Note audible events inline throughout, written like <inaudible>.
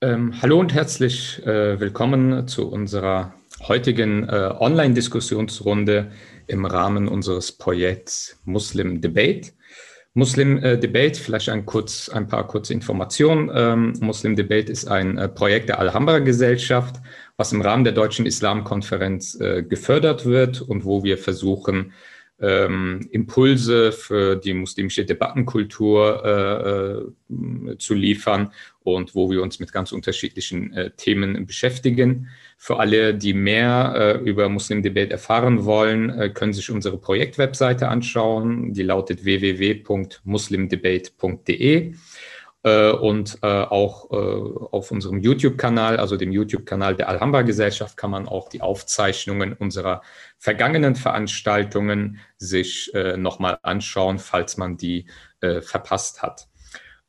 Ähm, hallo und herzlich äh, willkommen zu unserer heutigen äh, Online-Diskussionsrunde im Rahmen unseres Projekts Muslim Debate. Muslim äh, Debate, vielleicht ein, kurz, ein paar kurze Informationen. Ähm, Muslim Debate ist ein äh, Projekt der Alhambra Gesellschaft, was im Rahmen der Deutschen Islamkonferenz äh, gefördert wird und wo wir versuchen, ähm, Impulse für die muslimische Debattenkultur äh, äh, zu liefern und wo wir uns mit ganz unterschiedlichen äh, Themen beschäftigen. Für alle, die mehr äh, über Muslim Debate erfahren wollen, äh, können sich unsere Projektwebseite anschauen. Die lautet www.muslimdebate.de. Äh, und äh, auch äh, auf unserem YouTube-Kanal, also dem YouTube-Kanal der Alhambra Gesellschaft, kann man auch die Aufzeichnungen unserer vergangenen Veranstaltungen sich nochmal anschauen, falls man die verpasst hat.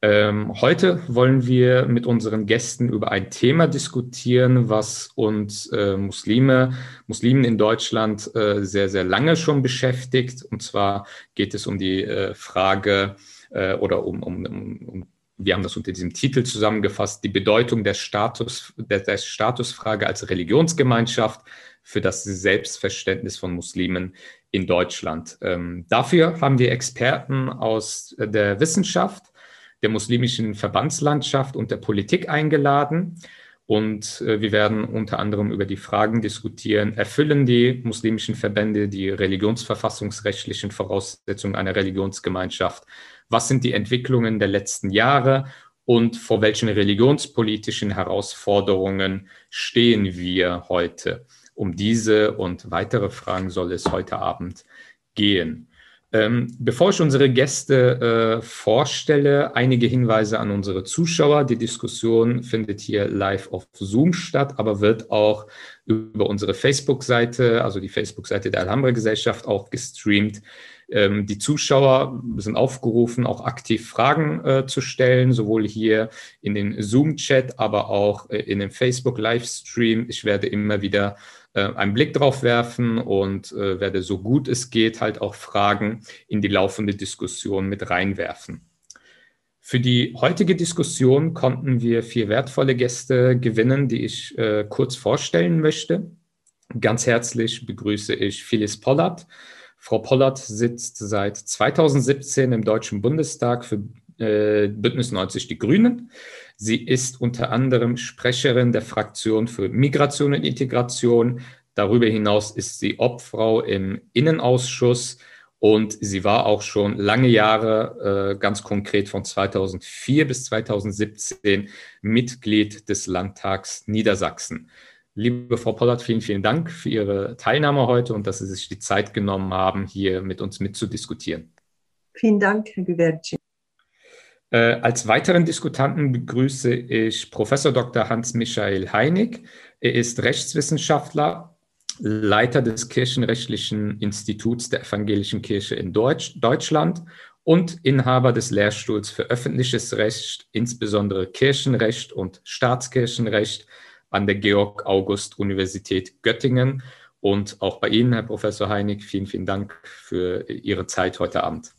Ähm, heute wollen wir mit unseren Gästen über ein Thema diskutieren, was uns äh, Muslime, Muslimen in Deutschland äh, sehr, sehr lange schon beschäftigt. Und zwar geht es um die äh, Frage oder um, um, um wir haben das unter diesem Titel zusammengefasst, die Bedeutung der, Status, der, der Statusfrage als Religionsgemeinschaft für das Selbstverständnis von Muslimen in Deutschland. Ähm, dafür haben wir Experten aus der Wissenschaft, der muslimischen Verbandslandschaft und der Politik eingeladen. Und äh, wir werden unter anderem über die Fragen diskutieren, erfüllen die muslimischen Verbände die religionsverfassungsrechtlichen Voraussetzungen einer Religionsgemeinschaft? Was sind die Entwicklungen der letzten Jahre und vor welchen religionspolitischen Herausforderungen stehen wir heute. Um diese und weitere Fragen soll es heute Abend gehen. Ähm, bevor ich unsere Gäste äh, vorstelle, einige Hinweise an unsere Zuschauer. Die Diskussion findet hier live auf Zoom statt, aber wird auch über unsere Facebook-Seite, also die Facebook-Seite der Alhambra Gesellschaft, auch gestreamt. Ähm, die Zuschauer sind aufgerufen, auch aktiv Fragen äh, zu stellen, sowohl hier in den Zoom-Chat, aber auch äh, in dem Facebook-Livestream. Ich werde immer wieder äh, einen Blick drauf werfen und äh, werde so gut es geht halt auch Fragen in die laufende Diskussion mit reinwerfen. Für die heutige Diskussion konnten wir vier wertvolle Gäste gewinnen, die ich äh, kurz vorstellen möchte. Ganz herzlich begrüße ich Phyllis Pollard. Frau Pollard sitzt seit 2017 im Deutschen Bundestag für äh, Bündnis 90 Die Grünen. Sie ist unter anderem Sprecherin der Fraktion für Migration und Integration. Darüber hinaus ist sie Obfrau im Innenausschuss und sie war auch schon lange Jahre, äh, ganz konkret von 2004 bis 2017, Mitglied des Landtags Niedersachsen. Liebe Frau Pollard, vielen, vielen Dank für Ihre Teilnahme heute und dass Sie sich die Zeit genommen haben, hier mit uns mitzudiskutieren. Vielen Dank, Herr Güverci. Äh, als weiteren Diskutanten begrüße ich Professor Dr. Hans-Michael Heinig. Er ist Rechtswissenschaftler, Leiter des Kirchenrechtlichen Instituts der Evangelischen Kirche in Deutsch, Deutschland und Inhaber des Lehrstuhls für öffentliches Recht, insbesondere Kirchenrecht und Staatskirchenrecht an der Georg-August-Universität Göttingen. Und auch bei Ihnen, Herr Professor Heinig, vielen, vielen Dank für Ihre Zeit heute Abend.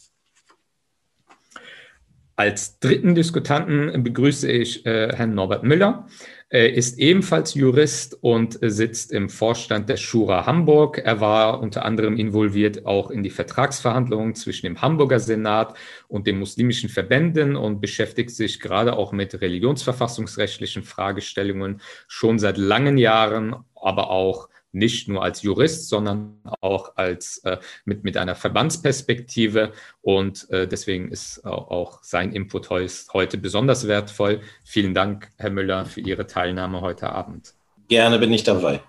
Als dritten Diskutanten begrüße ich äh, Herrn Norbert Müller. Er ist ebenfalls Jurist und sitzt im Vorstand der Schura Hamburg. Er war unter anderem involviert auch in die Vertragsverhandlungen zwischen dem Hamburger Senat und den muslimischen Verbänden und beschäftigt sich gerade auch mit religionsverfassungsrechtlichen Fragestellungen schon seit langen Jahren, aber auch nicht nur als Jurist, sondern auch als äh, mit, mit einer Verbandsperspektive. Und äh, deswegen ist auch, auch sein Input heute besonders wertvoll. Vielen Dank, Herr Müller, für Ihre Teilnahme heute Abend. Gerne bin ich dabei.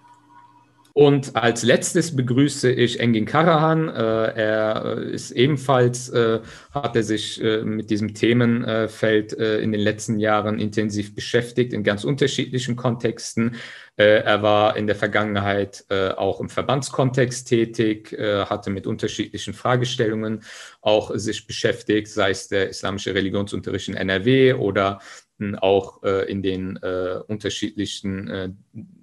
Und als letztes begrüße ich Engin Karahan. Äh, er ist ebenfalls, äh, hat er sich äh, mit diesem Themenfeld in den letzten Jahren intensiv beschäftigt, in ganz unterschiedlichen Kontexten. Er war in der Vergangenheit auch im Verbandskontext tätig, hatte mit unterschiedlichen Fragestellungen auch sich beschäftigt, sei es der islamische Religionsunterricht in NRW oder Berichten auch äh, in den äh, unterschiedlichen äh,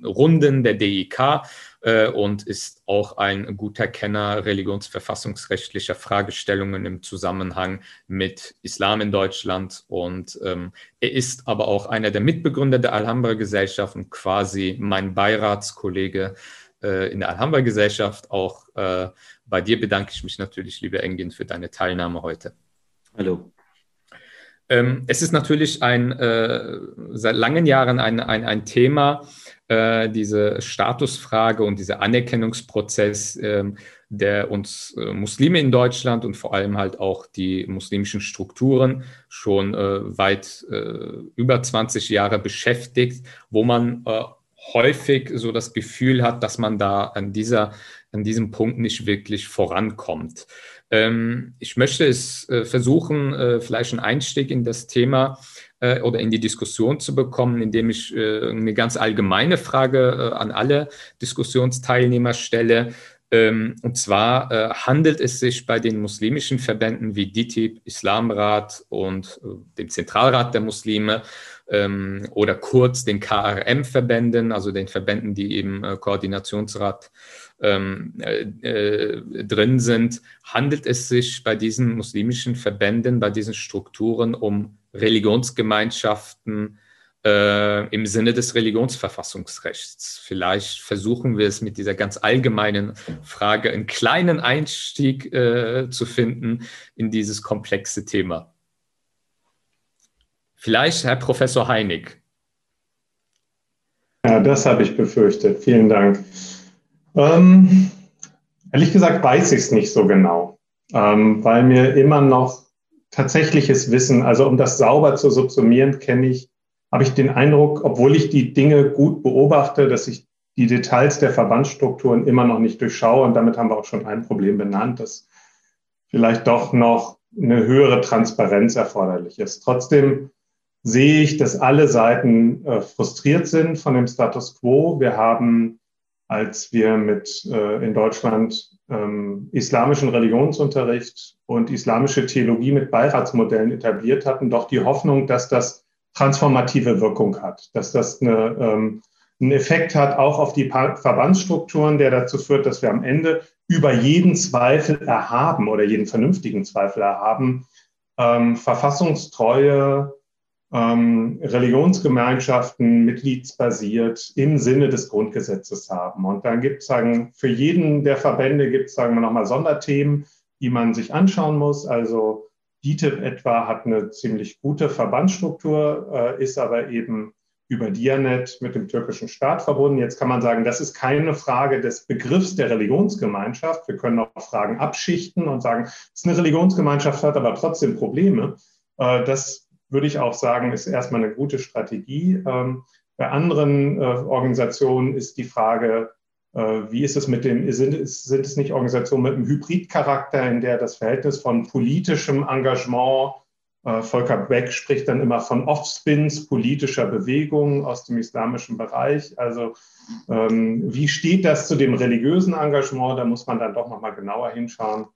Runden der DIK äh, und ist auch ein guter Kenner religionsverfassungsrechtlicher Fragestellungen im Zusammenhang mit Islam in Deutschland. Und ähm, er ist aber auch einer der Mitbegründer der Alhambra-Gesellschaft und quasi mein Beiratskollege äh, in der Alhambra-Gesellschaft. Auch äh, bei dir bedanke ich mich natürlich, liebe Engin, für deine Teilnahme heute. Hallo. Ähm, es ist natürlich ein, äh, seit langen Jahren ein, ein, ein Thema, äh, diese Statusfrage und dieser Anerkennungsprozess, äh, der uns äh, Muslime in Deutschland und vor allem halt auch die muslimischen Strukturen schon äh, weit äh, über 20 Jahre beschäftigt, wo man häufig so das Gefühl hat, dass man da an, dieser, an diesem Punkt nicht wirklich vorankommt. Ähm, ich möchte es äh, versuchen, äh, vielleicht einen Einstieg in das Thema äh, oder in die Diskussion zu bekommen, indem ich äh, eine ganz allgemeine Frage äh, an alle Diskussionsteilnehmer stelle. Ähm, und zwar äh, handelt es sich bei den muslimischen Verbänden wie DITIB, Islamrat und dem Zentralrat der Muslime ähm, oder kurz den KRM-Verbänden, also den Verbänden, die im Koordinationsrat ähm, äh, äh, drin sind, handelt es sich bei diesen muslimischen Verbänden, bei diesen Strukturen um Religionsgemeinschaften äh, im Sinne des Religionsverfassungsrechts. Vielleicht versuchen wir es mit dieser ganz allgemeinen Frage einen kleinen Einstieg äh, zu finden in dieses komplexe Thema. Vielleicht Herr Professor Heinig. Ja, das habe ich befürchtet. Vielen Dank. Ähm, ehrlich gesagt weiß ich es nicht so genau, ähm, weil mir immer noch tatsächliches Wissen, also um das sauber zu subsumieren, kenne ich, habe ich den Eindruck, obwohl ich die Dinge gut beobachte, dass ich die Details der Verbandsstrukturen immer noch nicht durchschaue. Und damit haben wir auch schon ein Problem benannt, dass vielleicht doch noch eine höhere Transparenz erforderlich ist. Trotzdem sehe ich, dass alle Seiten äh, frustriert sind von dem Status quo. Wir haben als wir mit äh, in Deutschland ähm, islamischen Religionsunterricht und islamische Theologie mit Beiratsmodellen etabliert hatten, doch die Hoffnung, dass das transformative Wirkung hat, dass das eine, ähm, einen Effekt hat auch auf die Verbandsstrukturen, der dazu führt, dass wir am Ende über jeden Zweifel erhaben oder jeden vernünftigen Zweifel erhaben, ähm, verfassungstreue ähm, Religionsgemeinschaften mitgliedsbasiert im Sinne des Grundgesetzes haben. Und dann gibt es sagen, für jeden der Verbände gibt es, sagen wir nochmal, Sonderthemen, die man sich anschauen muss. Also DITIB etwa hat eine ziemlich gute Verbandsstruktur, äh, ist aber eben über Dianet mit dem türkischen Staat verbunden. Jetzt kann man sagen, das ist keine Frage des Begriffs der Religionsgemeinschaft. Wir können auch Fragen abschichten und sagen, es ist eine Religionsgemeinschaft, hat aber trotzdem Probleme. Äh, das würde ich auch sagen, ist erstmal eine gute Strategie. Ähm, bei anderen äh, Organisationen ist die Frage, äh, wie ist es mit dem, sind, sind es nicht Organisationen mit einem Hybridcharakter, in der das Verhältnis von politischem Engagement, äh, Volker Beck spricht dann immer von Offspins politischer Bewegungen aus dem islamischen Bereich. Also ähm, wie steht das zu dem religiösen Engagement? Da muss man dann doch nochmal genauer hinschauen.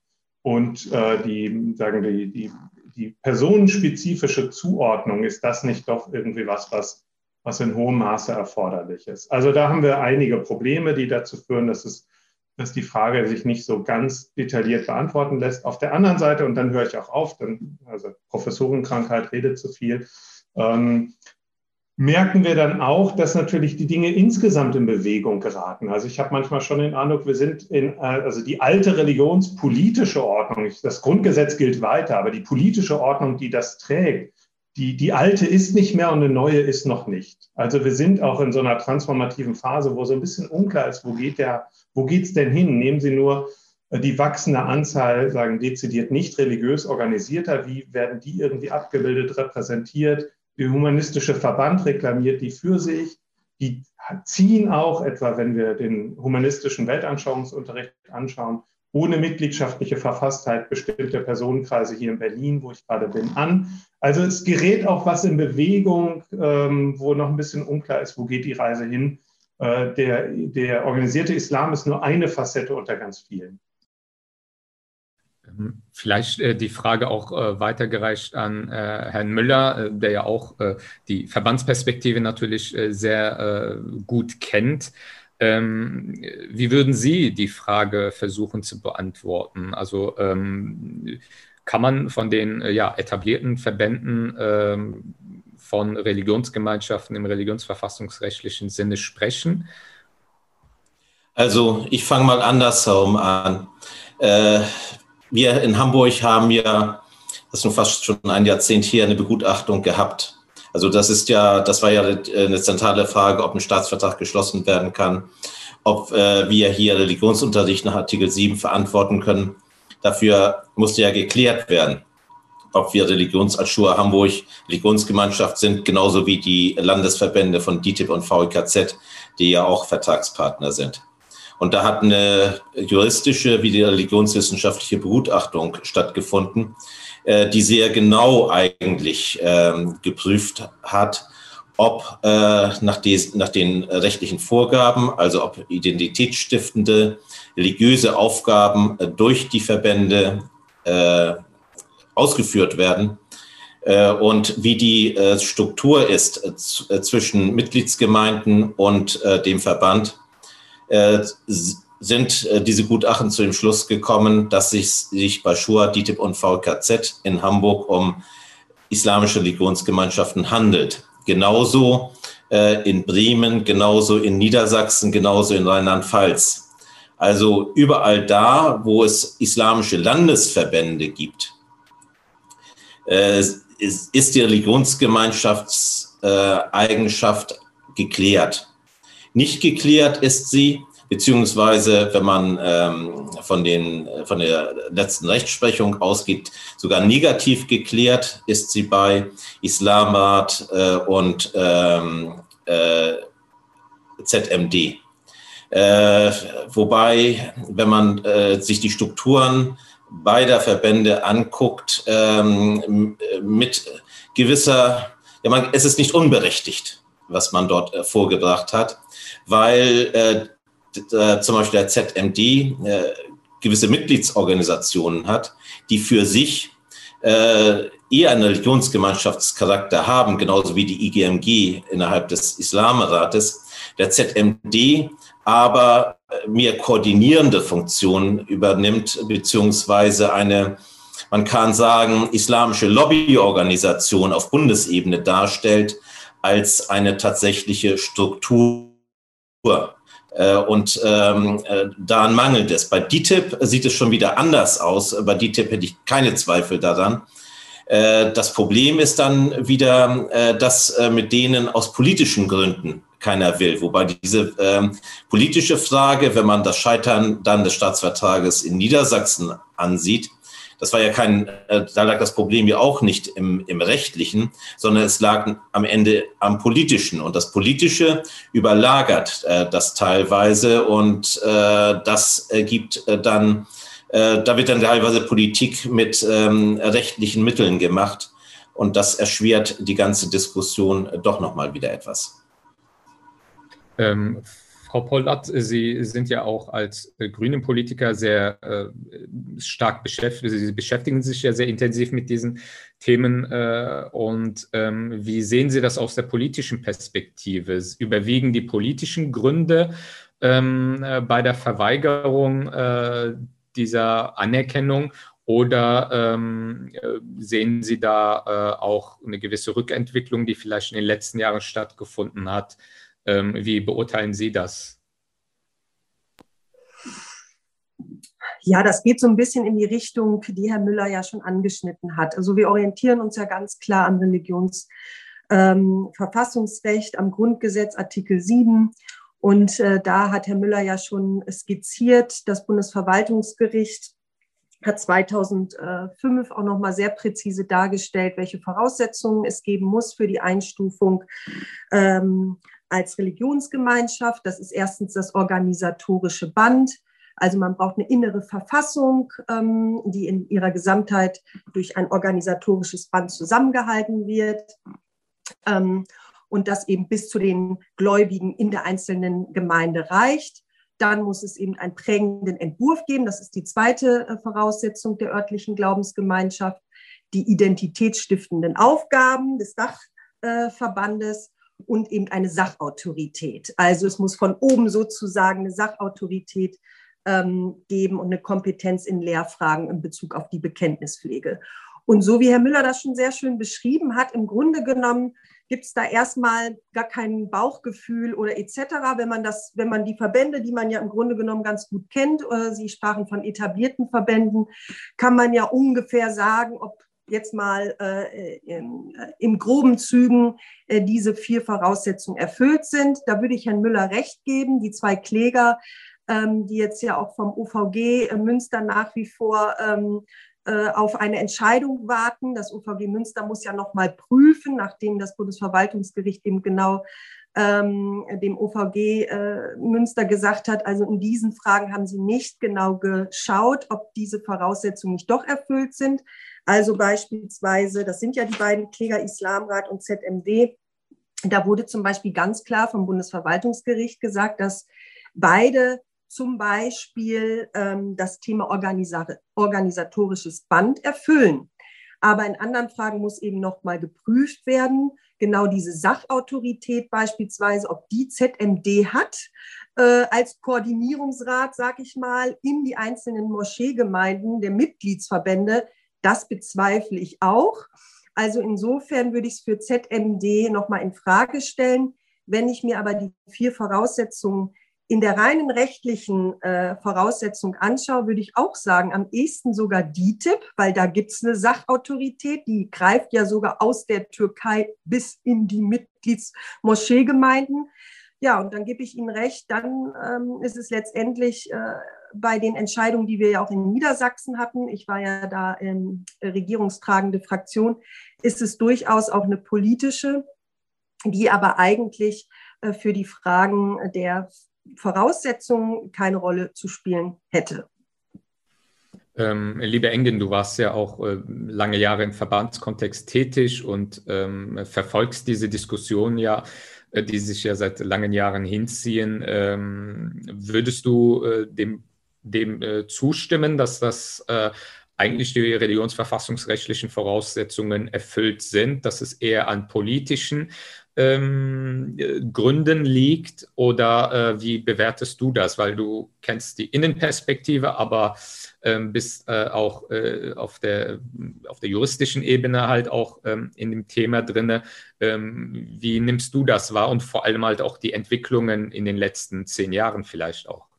Und äh, die, sagen die, die die personenspezifische Zuordnung, ist das nicht doch irgendwie was, was, was in hohem Maße erforderlich ist? Also da haben wir einige Probleme, die dazu führen, dass es dass die Frage sich nicht so ganz detailliert beantworten lässt. Auf der anderen Seite, und dann höre ich auch auf, dann, also Professorenkrankheit redet zu viel, ähm, merken wir dann auch, dass natürlich die Dinge insgesamt in Bewegung geraten. Also ich habe manchmal schon den Eindruck, wir sind in, äh, also die alte religionspolitische Ordnung, das Grundgesetz gilt weiter, aber die politische Ordnung, die das trägt, die, die alte ist nicht mehr und eine neue ist noch nicht. Also wir sind auch in so einer transformativen Phase, wo so ein bisschen unklar ist, wo geht der, wo geht's denn hin? Nehmen Sie nur äh, die wachsende Anzahl, sagen dezidiert nicht religiös organisierter, wie werden die irgendwie abgebildet, repräsentiert? Der humanistische Verband reklamiert die für sich. Die ziehen auch, etwa wenn wir den humanistischen Weltanschauungsunterricht anschauen, ohne mitgliedschaftliche Verfasstheit bestimmte Personenkreise hier in Berlin, wo ich gerade bin, an. Also es gerät auch was in Bewegung, ähm, wo noch ein bisschen unklar ist, wo geht die Reise hin. Äh, der, der organisierte Islam ist nur eine Facette unter ganz vielen. Ähm, vielleicht äh, die Frage auch äh, weitergereicht an äh, Herrn Müller, äh, der ja auch äh, die Verbandsperspektive natürlich äh, sehr gut kennt. Ähm, wie würden Sie die Frage versuchen zu beantworten? Also ähm, kann man von den ja, etablierten Verbänden ähm, von Religionsgemeinschaften im religionsverfassungsrechtlichen Sinne sprechen? Also ich fange mal andersherum an. Wir in Hamburg haben ja, das ist nun fast schon ein Jahrzehnt hier, eine Begutachtung gehabt. Also das ist ja, das war ja eine zentrale Frage, ob ein Staatsvertrag geschlossen werden kann, ob äh, wir hier Religionsunterricht nach Artikel 7 verantworten können. Dafür musste ja geklärt werden, ob wir Religionsschule Hamburg Religionsgemeinschaft sind, genauso wie die Landesverbände von DITIB und VIKZ, die ja auch Vertragspartner sind. Und da hat eine juristische wie die religionswissenschaftliche Begutachtung stattgefunden, äh, die sehr genau eigentlich ähm, geprüft hat, ob äh, nach, den rechtlichen Vorgaben, also ob identitätsstiftende religiöse Aufgaben äh, durch die Verbände ausgeführt werden und wie die Struktur ist zwischen Mitgliedsgemeinden und dem Verband sind äh, diese Gutachten zu dem Schluss gekommen, dass sich, sich bei Schua, DITIB und VKZ in Hamburg um islamische Religionsgemeinschaften handelt. Genauso äh, in Bremen, genauso in Niedersachsen, genauso in Rheinland-Pfalz. Also überall da, wo es islamische Landesverbände gibt, äh, ist die Religionsgemeinschaftseigenschaft geklärt. Nicht geklärt ist sie, beziehungsweise wenn man ähm, von, den, von der letzten Rechtsprechung ausgeht, sogar negativ geklärt ist sie bei Islamabad äh, und ähm, äh, ZMD. Äh, wobei, wenn man äh, sich die Strukturen beider Verbände anguckt, ähm, mit gewisser, ja, man, es ist nicht unberechtigt, was man dort äh, vorgebracht hat weil äh, äh, zum Beispiel der ZMD äh, gewisse Mitgliedsorganisationen hat, die für sich äh, eher einen Religionsgemeinschaftscharakter haben, genauso wie die IGMG innerhalb des Islamrates. Der ZMD aber mehr koordinierende Funktionen übernimmt, beziehungsweise eine, man kann sagen, islamische Lobbyorganisation auf Bundesebene darstellt, als eine tatsächliche Struktur äh, und ähm, äh, daran mangelt es. Bei DTIP sieht es schon wieder anders aus. Bei DTIP hätte ich keine Zweifel daran. Äh, das Problem ist dann wieder, äh, dass äh, mit denen aus politischen Gründen keiner will. Wobei diese ähm, politische Frage, wenn man das Scheitern dann des Staatsvertrages in Niedersachsen ansieht, das war ja kein, äh, da lag das Problem ja auch nicht im, im rechtlichen, sondern es lag am Ende am politischen. Und das Politische überlagert äh, das teilweise und äh, das ergibt äh, dann, äh, da wird dann teilweise Politik mit ähm, rechtlichen Mitteln gemacht. Und das erschwert die ganze Diskussion doch nochmal wieder etwas. Ähm, Frau Pollert, Sie sind ja auch als äh, grüne Politiker sehr äh, stark beschäftigt. Sie beschäftigen sich ja sehr intensiv mit diesen Themen. Äh, und ähm, wie sehen Sie das aus der politischen Perspektive? Überwiegen die politischen Gründe ähm, äh, bei der Verweigerung äh, dieser Anerkennung oder ähm, äh, sehen Sie da auch eine gewisse Rückentwicklung, die vielleicht in den letzten Jahren stattgefunden hat? Ähm, wie beurteilen Sie das? Ja, das geht so ein bisschen in die Richtung, die Herr Müller ja schon angeschnitten hat. Also wir orientieren uns ja ganz klar am Religionsverfassungsrecht, ähm, am Grundgesetz Artikel 7. Und äh, da hat Herr Müller ja schon skizziert, das Bundesverwaltungsgericht hat 2005 auch noch mal sehr präzise dargestellt, welche Voraussetzungen es geben muss für die Einstufung ähm, als Religionsgemeinschaft. Das ist erstens das organisatorische Band. Also man braucht eine innere Verfassung, ähm, die in ihrer Gesamtheit durch ein organisatorisches Band zusammengehalten wird. Ähm, und das eben bis zu den Gläubigen in der einzelnen Gemeinde reicht. Dann muss es eben einen prägenden Entwurf geben. Das ist die zweite äh, Voraussetzung der örtlichen Glaubensgemeinschaft. Die identitätsstiftenden Aufgaben des Dachverbandes äh, und eben eine Sachautorität. Also es muss von oben sozusagen eine Sachautorität ähm, geben und eine Kompetenz in Lehrfragen in Bezug auf die Bekenntnispflege. Und so wie Herr Müller das schon sehr schön beschrieben hat, im Grunde genommen gibt es da erstmal gar kein Bauchgefühl oder etc. Wenn man das, wenn man die Verbände, die man ja im Grunde genommen ganz gut kennt, oder Sie sprachen von etablierten Verbänden, kann man ja ungefähr sagen, ob jetzt mal äh, in, äh, im groben Zügen äh, diese vier Voraussetzungen erfüllt sind. Da würde ich Herrn Müller recht geben. Die zwei Kläger, ähm, die jetzt ja auch vom OVG äh, Münster nach wie vor ähm, äh, auf eine Entscheidung warten. Das OVG Münster muss ja noch mal prüfen, nachdem das Bundesverwaltungsgericht eben genau ähm, dem OVG äh, Münster gesagt hat, also in diesen Fragen haben sie nicht genau geschaut, ob diese Voraussetzungen nicht doch erfüllt sind. Also beispielsweise, das sind ja die beiden Kläger Islamrat und ZMD, da wurde zum Beispiel ganz klar vom Bundesverwaltungsgericht gesagt, dass beide zum Beispiel ähm, das Thema organisatorisches Band erfüllen. Aber in anderen Fragen muss eben noch mal geprüft werden, genau diese Sachautorität beispielsweise, ob die ZMD hat äh, als Koordinierungsrat, sage ich mal, in die einzelnen Moscheegemeinden der Mitgliedsverbände. Das bezweifle ich auch. Also insofern würde ich es für ZMD noch mal in Frage stellen. Wenn ich mir aber die vier Voraussetzungen in der reinen rechtlichen äh, Voraussetzung anschaue, würde ich auch sagen, am ehesten sogar DITIB, weil da gibt es eine Sachautorität, die greift ja sogar aus der Türkei bis in die Mitgliedsmoscheegemeinden. Ja, und dann gebe ich Ihnen recht, dann ähm, ist es letztendlich äh, bei den Entscheidungen, die wir ja auch in Niedersachsen hatten, ich war ja da in äh, regierungstragende Fraktion, ist es durchaus auch eine politische, die aber eigentlich äh, für die Fragen der Voraussetzungen keine Rolle zu spielen hätte. Ähm, liebe Engen, du warst ja auch äh, lange Jahre im Verbandskontext tätig und ähm, verfolgst diese Diskussion ja, äh, die sich ja seit langen Jahren hinziehen. Ähm, würdest du äh, dem, dem äh, zustimmen, dass das äh, eigentlich die religionsverfassungsrechtlichen Voraussetzungen erfüllt sind, dass es eher an politischen ähm, Gründen liegt oder äh, wie bewertest du das? Weil du kennst die Innenperspektive, aber ähm, bist äh, auch äh, auf, der, auf der juristischen Ebene halt auch ähm, in dem Thema drin. Ähm, wie nimmst du das wahr und vor allem halt auch die Entwicklungen in den letzten zehn Jahren vielleicht auch?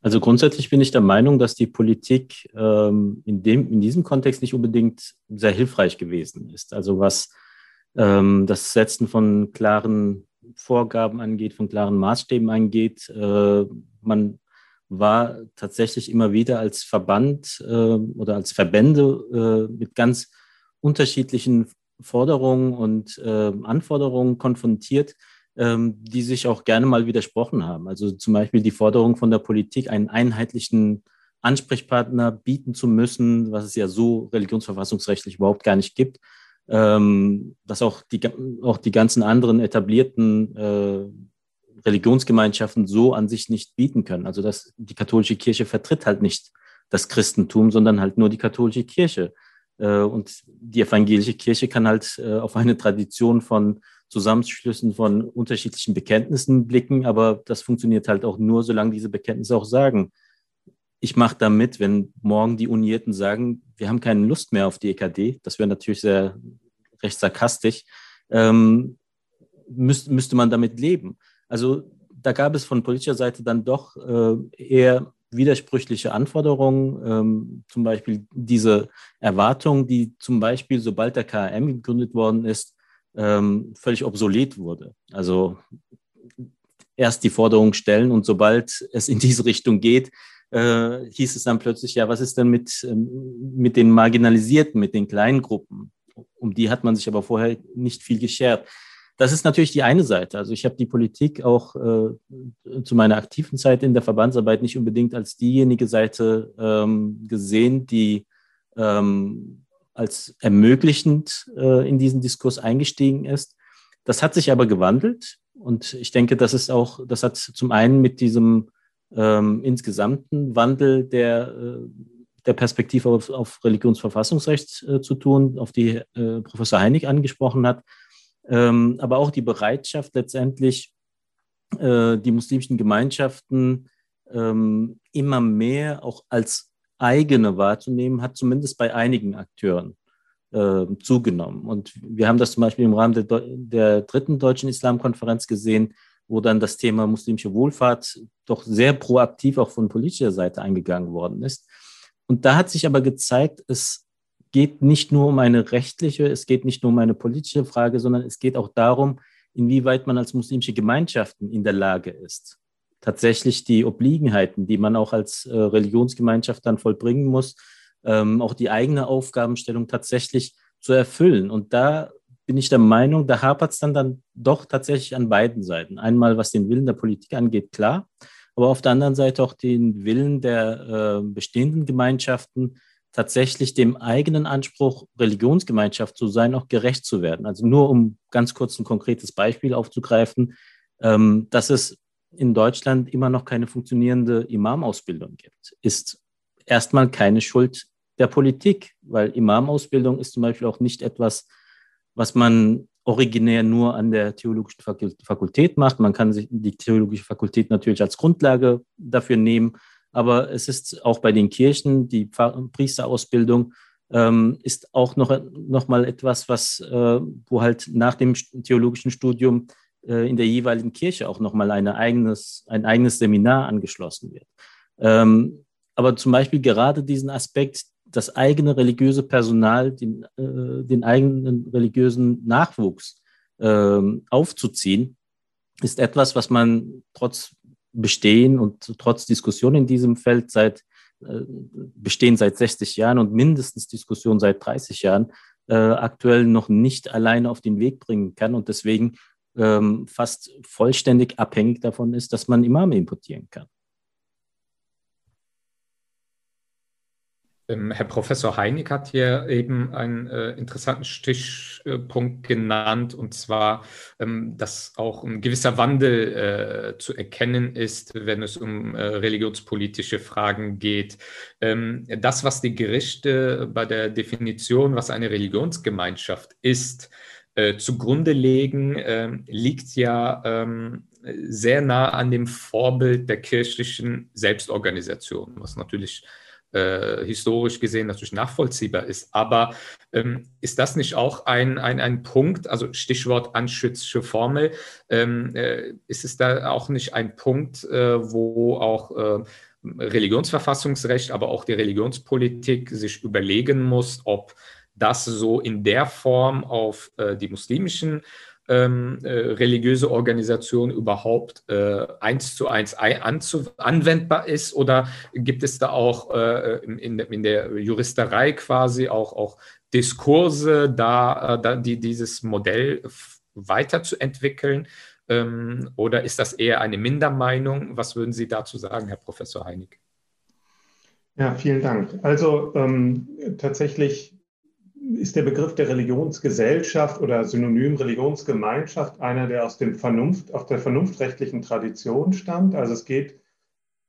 Also grundsätzlich bin ich der Meinung, dass die Politik ähm, in, dem, in diesem Kontext nicht unbedingt sehr hilfreich gewesen ist. Also was ähm, das Setzen von klaren Vorgaben angeht, von klaren Maßstäben angeht. Äh, man war tatsächlich immer wieder als Verband äh, oder als Verbände äh, mit ganz unterschiedlichen Forderungen und äh, Anforderungen konfrontiert, die sich auch gerne mal widersprochen haben. Also zum Beispiel die Forderung von der Politik, einen einheitlichen Ansprechpartner bieten zu müssen, was es ja so religionsverfassungsrechtlich überhaupt gar nicht gibt ähm, dass auch die, auch die ganzen anderen etablierten äh, Religionsgemeinschaften so an sich nicht bieten können. Also dass die katholische Kirche vertritt halt nicht das Christentum, sondern halt nur die katholische Kirche. Äh, und die evangelische Kirche kann halt äh, auf eine Tradition von Zusammenschlüssen von unterschiedlichen Bekenntnissen blicken, aber das funktioniert halt auch nur, solange diese Bekenntnisse auch sagen, ich mache da mit, wenn morgen die Unierten sagen, wir haben keine Lust mehr auf die EKD, das wäre natürlich sehr recht sarkastisch, ähm, müß, müsste man damit leben. Also da gab es von politischer Seite dann doch äh, eher widersprüchliche Anforderungen, ähm, zum Beispiel diese Erwartung, die zum Beispiel, sobald der KRM gegründet worden ist, ähm, völlig obsolet wurde. Also erst die Forderung stellen und sobald es in diese Richtung geht, äh, hieß es dann plötzlich, ja, was ist denn mit, ähm, mit den Marginalisierten, mit den kleinen Gruppen? Um die hat man sich aber vorher nicht viel geschert. Das ist natürlich die eine Seite. Also ich habe die Politik auch äh, zu meiner aktiven Zeit in der Verbandsarbeit nicht unbedingt als diejenige Seite ähm, gesehen, die ähm, als ermöglichend äh, in diesen Diskurs eingestiegen ist. Das hat sich aber gewandelt und ich denke, das ist auch, das hat zum einen mit diesem ähm, insgesamten Wandel der, äh, der Perspektive auf, auf Religionsverfassungsrecht äh, zu tun, auf die äh, Professor Heinig angesprochen hat, ähm, aber auch die Bereitschaft letztendlich, äh, die muslimischen Gemeinschaften ähm, immer mehr auch als eigene wahrzunehmen, hat zumindest bei einigen Akteuren äh, zugenommen. Und wir haben das zum Beispiel im Rahmen der, der dritten deutschen Islamkonferenz gesehen, wo dann das Thema muslimische Wohlfahrt doch sehr proaktiv auch von politischer Seite eingegangen worden ist. Und da hat sich aber gezeigt, es geht nicht nur um eine rechtliche, es geht nicht nur um eine politische Frage, sondern es geht auch darum, inwieweit man als muslimische Gemeinschaften in der Lage ist, tatsächlich die Obliegenheiten, die man auch als äh, Religionsgemeinschaft dann vollbringen muss, ähm, auch die eigene Aufgabenstellung tatsächlich zu erfüllen. Und da bin ich der Meinung, da hapert es dann, dann doch tatsächlich an beiden Seiten. Einmal, was den Willen der Politik angeht, klar, aber auf der anderen Seite auch den Willen der äh, bestehenden Gemeinschaften, tatsächlich dem eigenen Anspruch, Religionsgemeinschaft zu sein, auch gerecht zu werden. Also nur um ganz kurz ein konkretes Beispiel aufzugreifen, ähm, dass es in Deutschland immer noch keine funktionierende Imamausbildung gibt, ist erstmal keine Schuld der Politik, weil Imamausbildung ist zum Beispiel auch nicht etwas, was man originär nur an der theologischen Fakultät macht. Man kann sich die theologische Fakultät natürlich als Grundlage dafür nehmen, aber es ist auch bei den Kirchen, die Priesterausbildung ähm, ist auch noch, noch mal etwas, was, äh, wo halt nach dem theologischen Studium in der jeweiligen Kirche auch noch mal eine eigenes, ein eigenes Seminar angeschlossen wird. Ähm, aber zum Beispiel gerade diesen Aspekt, das eigene religiöse Personal, den, äh, den eigenen religiösen Nachwuchs äh, aufzuziehen, ist etwas, was man trotz Bestehen und trotz Diskussion in diesem Feld seit äh, bestehen seit 60 Jahren und mindestens Diskussion seit 30 Jahren äh, aktuell noch nicht alleine auf den Weg bringen kann und deswegen ähm, fast vollständig abhängig davon ist, dass man Imame importieren kann. Ähm, Herr Professor Heinig hat hier eben einen äh, interessanten Stichpunkt genannt, und zwar, ähm, dass auch ein gewisser Wandel äh, zu erkennen ist, wenn es um äh, religionspolitische Fragen geht. Ähm, das, was die Gerichte bei der Definition, was eine Religionsgemeinschaft ist, äh, zugrunde legen, ähm, liegt ja ähm, sehr nah an dem Vorbild der kirchlichen Selbstorganisation, was natürlich äh, historisch gesehen natürlich nachvollziehbar ist. Aber ähm, ist das nicht auch ein, ein, ein Punkt, also Stichwort anschützische Formel, ähm, äh, ist es da auch nicht ein Punkt, äh, wo auch äh, Religionsverfassungsrecht, aber auch die Religionspolitik sich überlegen muss, ob das so in der Form auf äh, die muslimischen ähm, äh, religiöse Organisation überhaupt äh, eins zu eins anwendbar ist oder gibt es da auch äh, in, in, der Juristerei quasi auch, auch Diskurse, da, äh, da die, dieses Modell weiterzuentwickeln? Ähm, oder ist das eher eine Mindermeinung? Was würden Sie dazu sagen, Herr Professor Heinig? Ja, vielen Dank. Also ähm, tatsächlich ist der Begriff der Religionsgesellschaft oder synonym Religionsgemeinschaft einer, der aus dem Vernunft, auf der vernunftrechtlichen Tradition stammt. Also es geht,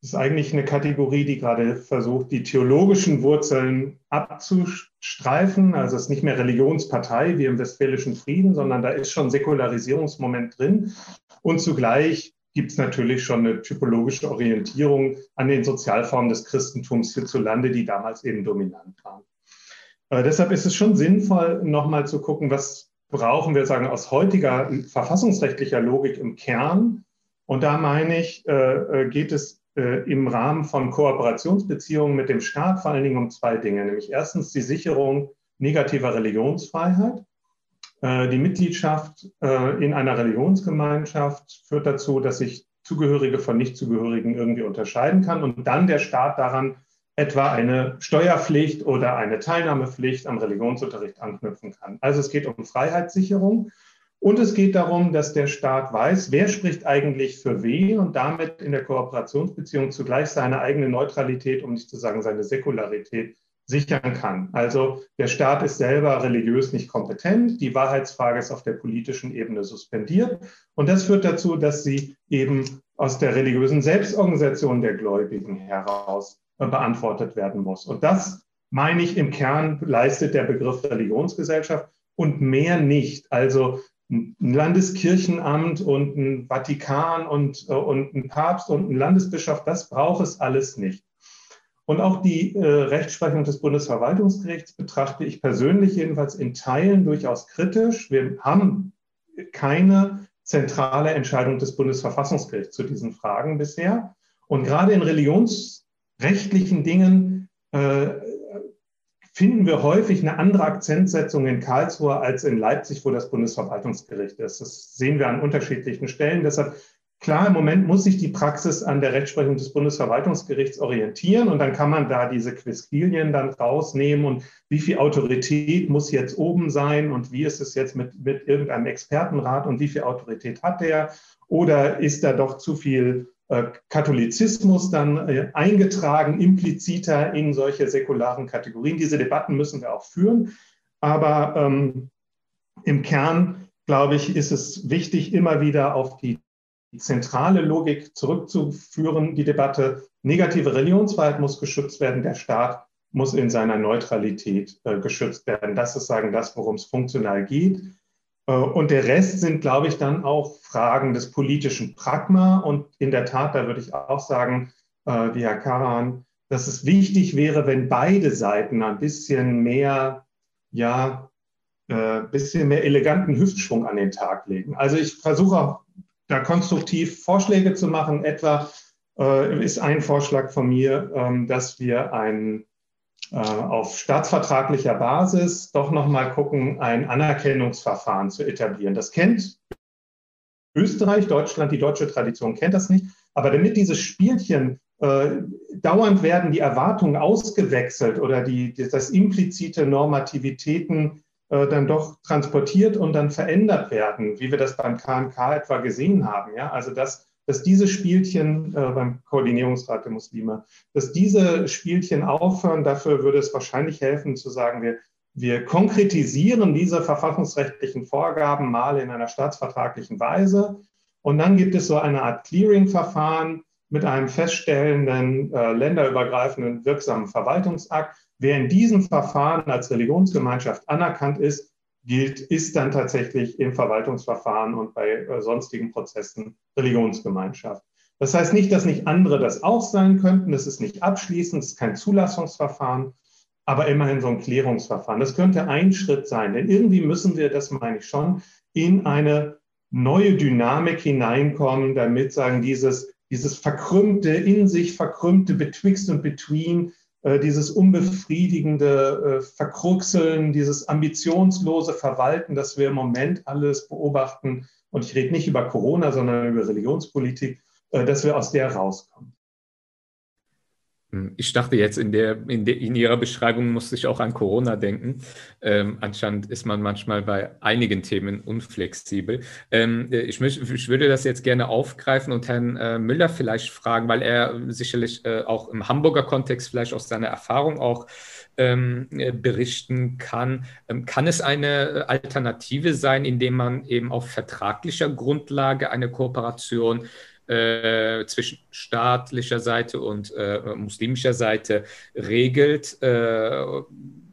es ist eigentlich eine Kategorie, die gerade versucht, die theologischen Wurzeln abzustreifen. Also es ist nicht mehr Religionspartei wie im Westfälischen Frieden, sondern da ist schon Säkularisierungsmoment drin. Und zugleich gibt es natürlich schon eine typologische Orientierung an den Sozialformen des Christentums hierzulande, die damals eben dominant waren. Äh, deshalb ist es schon sinnvoll, nochmal zu gucken, was brauchen wir sagen aus heutiger verfassungsrechtlicher Logik im Kern. Und da meine ich, äh, äh, geht es äh, im Rahmen von Kooperationsbeziehungen mit dem Staat vor allen Dingen um zwei Dinge, nämlich erstens die Sicherung negativer Religionsfreiheit. Äh, die Mitgliedschaft äh, in einer Religionsgemeinschaft führt dazu, dass sich Zugehörige von Nichtzugehörigen irgendwie unterscheiden kann und dann der Staat daran etwa eine Steuerpflicht oder eine Teilnahmepflicht am Religionsunterricht anknüpfen kann. Also es geht um Freiheitssicherung und es geht darum, dass der Staat weiß, wer spricht eigentlich für wen und damit in der Kooperationsbeziehung zugleich seine eigene Neutralität, um nicht zu sagen seine Säkularität, sichern kann. Also der Staat ist selber religiös nicht kompetent, die Wahrheitsfrage ist auf der politischen Ebene suspendiert und das führt dazu, dass sie eben aus der religiösen Selbstorganisation der Gläubigen heraus beantwortet werden muss. Und das, meine ich, im Kern leistet der Begriff Religionsgesellschaft und mehr nicht. Also ein Landeskirchenamt und ein Vatikan und, äh, und ein Papst und ein Landesbischof, das braucht es alles nicht. Und auch die äh, Rechtsprechung des Bundesverwaltungsgerichts betrachte ich persönlich jedenfalls in Teilen durchaus kritisch. Wir haben keine zentrale Entscheidung des Bundesverfassungsgerichts zu diesen Fragen bisher. Und gerade in religionsrechtlichen Dingen äh, finden wir häufig eine andere Akzentsetzung in Karlsruhe als in Leipzig, wo das Bundesverwaltungsgericht ist. Das sehen wir an unterschiedlichen Stellen. Deshalb Klar, im Moment muss sich die Praxis an der Rechtsprechung des Bundesverwaltungsgerichts orientieren und dann kann man da diese Quisquilien dann rausnehmen und wie viel Autorität muss jetzt oben sein und wie ist es jetzt mit, mit irgendeinem Expertenrat und wie viel Autorität hat der oder ist da doch zu viel Katholizismus dann äh, eingetragen, impliziter in solche säkularen Kategorien. Diese Debatten müssen wir auch führen, aber ähm, im Kern, glaube ich, ist es wichtig, immer wieder auf die die zentrale Logik zurückzuführen, die Debatte. Negative Religionsfreiheit muss geschützt werden, der Staat muss in seiner Neutralität äh, geschützt werden. Das ist sagen das, worum es funktional geht. Äh, und der Rest sind, glaube ich, dann auch Fragen des politischen Pragma. Und in der Tat, da würde ich auch sagen, äh, wie Herr Karan, dass es wichtig wäre, wenn beide Seiten ein bisschen mehr, ja, äh, bisschen mehr eleganten Hüftschwung an den Tag legen. Also ich versuche auch da konstruktiv Vorschläge zu machen. Etwa ist ein Vorschlag von mir, ähm, dass wir ein, äh, auf staatsvertraglicher Basis doch nochmal gucken, ein Anerkennungsverfahren zu etablieren. Das kennt Österreich, Deutschland, die deutsche Tradition kennt das nicht. Aber damit dieses Spielchen äh, dauernd werden die Erwartungen ausgewechselt oder die, das implizite Normativitäten äh, dann doch transportiert und dann verändert werden, wie wir das beim KNK etwa gesehen haben. Ja? Also dass, dass diese Spielchen äh, beim Koordinierungsrat der Muslime, dass diese Spielchen aufhören, dafür würde es wahrscheinlich helfen zu sagen, wir, wir konkretisieren diese verfassungsrechtlichen Vorgaben mal in einer staatsvertraglichen Weise. Und dann gibt es so eine Art Clearing-Verfahren mit einem feststellenden, äh, länderübergreifenden wirksamen Verwaltungsakt, Wer in diesem Verfahren als Religionsgemeinschaft anerkannt ist, gilt, ist dann tatsächlich im Verwaltungsverfahren und bei äh, sonstigen Prozessen Religionsgemeinschaft. Das heißt nicht, dass nicht andere das auch sein könnten. Das ist nicht abschließend, es ist kein Zulassungsverfahren, aber immerhin so ein Klärungsverfahren. Das könnte ein Schritt sein, denn irgendwie müssen wir, das meine ich schon, in eine neue Dynamik hineinkommen, damit sagen, dieses, dieses verkrümmte, in sich verkrümmte Betwixt und Between dieses unbefriedigende äh, Verkruxeln, dieses ambitionslose Verwalten, das wir im Moment alles beobachten, und ich rede nicht über Corona, sondern über Religionspolitik, äh, dass wir aus der rauskommen. Hm, ich dachte jetzt, in, der, in, der, in Ihrer Beschreibung musste ich auch an Corona denken. Ähm, anscheinend ist man manchmal bei einigen Themen unflexibel. Ähm, ich, möcht, ich, würde das jetzt gerne aufgreifen und Herrn äh, Müller vielleicht fragen, weil er sicherlich äh, auch im Hamburger Kontext vielleicht aus seiner Erfahrung auch ähm, äh, berichten kann. Ähm, kann es eine Alternative sein, indem man eben auf vertraglicher Grundlage eine Kooperation äh, zwischen staatlicher Seite und äh, muslimischer Seite regelt, äh,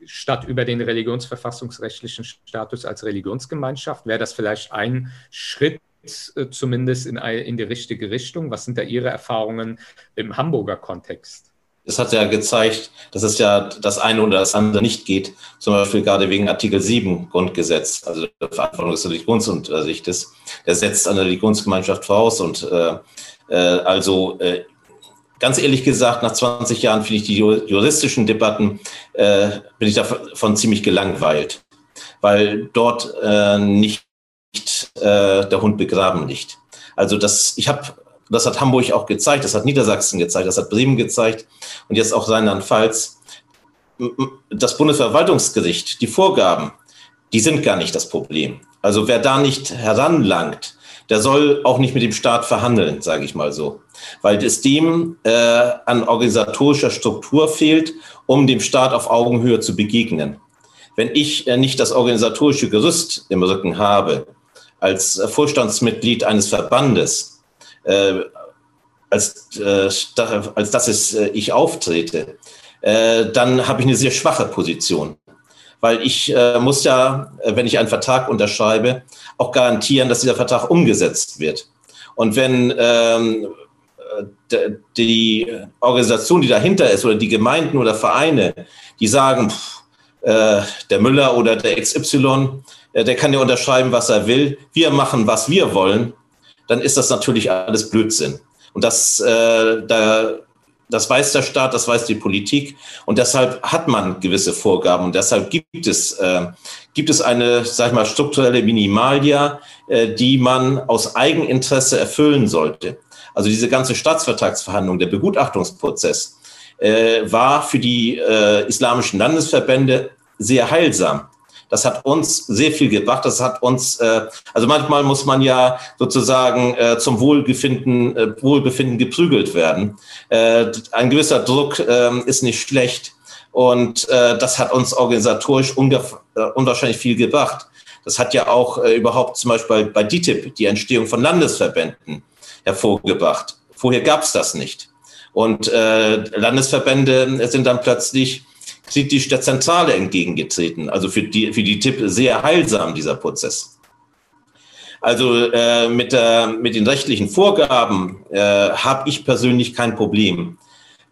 statt über den religionsverfassungsrechtlichen Status als Religionsgemeinschaft. Wäre das vielleicht ein Schritt äh, zumindest in, in die richtige Richtung? Was sind da Ihre Erfahrungen im Hamburger Kontext? Es hat ja gezeigt, dass es ja das eine oder das andere nicht geht. Zum Beispiel gerade wegen Artikel 7 Grundgesetz, also der Verantwortung des Religionsunterrichtes. Der setzt eine Religionsgemeinschaft voraus und äh, äh, also äh, ganz ehrlich gesagt, nach 20 Jahren finde ich die juristischen Debatten, äh, bin ich davon ziemlich gelangweilt, weil dort äh, nicht äh, der Hund begraben liegt. Also das, ich habe das hat Hamburg auch gezeigt, das hat Niedersachsen gezeigt, das hat Bremen gezeigt und jetzt auch Rheinland-Pfalz. Das Bundesverwaltungsgericht, die Vorgaben, die sind gar nicht das Problem. Also wer da nicht heranlangt, der soll auch nicht mit dem Staat verhandeln, sage ich mal so, weil es dem äh, an organisatorischer Struktur fehlt, um dem Staat auf Augenhöhe zu begegnen. Wenn ich äh, nicht das organisatorische Gerüst im Rücken habe, als Vorstandsmitglied eines Verbandes, äh, als, äh, als dass es äh, ich auftrete, äh, dann habe ich eine sehr schwache Position. Weil ich äh, muss ja, äh, wenn ich einen Vertrag unterschreibe, auch garantieren, dass dieser Vertrag umgesetzt wird. Und wenn ähm, die Organisation, die dahinter ist, oder die Gemeinden oder Vereine, die sagen, pff, äh, der Müller oder der XY, äh, der kann ja unterschreiben, was er will, wir machen, was wir wollen, dann ist das natürlich alles Blödsinn. Und das, äh, da, das weiß der Staat, das weiß die Politik. Und deshalb hat man gewisse Vorgaben. Und deshalb gibt es, äh, gibt es eine, sag ich mal, strukturelle Minimalia, äh, die man aus Eigeninteresse erfüllen sollte. Also diese ganze Staatsvertragsverhandlung, der Begutachtungsprozess, äh, war für die äh, islamischen Landesverbände sehr heilsam. Das hat uns sehr viel gebracht. Das hat uns, äh, also manchmal muss man ja sozusagen äh, zum Wohlbefinden, äh, Wohlbefinden geprügelt werden. Äh, ein gewisser Druck äh, ist nicht schlecht. Und äh, das hat uns organisatorisch äh, unwahrscheinlich viel gebracht. Das hat ja auch äh, überhaupt zum Beispiel bei DITIB die Entstehung von Landesverbänden hervorgebracht. Vorher gab es das nicht. Und äh, Landesverbände sind dann plötzlich kritisch der Zentrale entgegengetreten. Also für die, für die TIP sehr heilsam, dieser Prozess. Also äh, mit, der, mit den rechtlichen Vorgaben äh, habe ich persönlich kein Problem.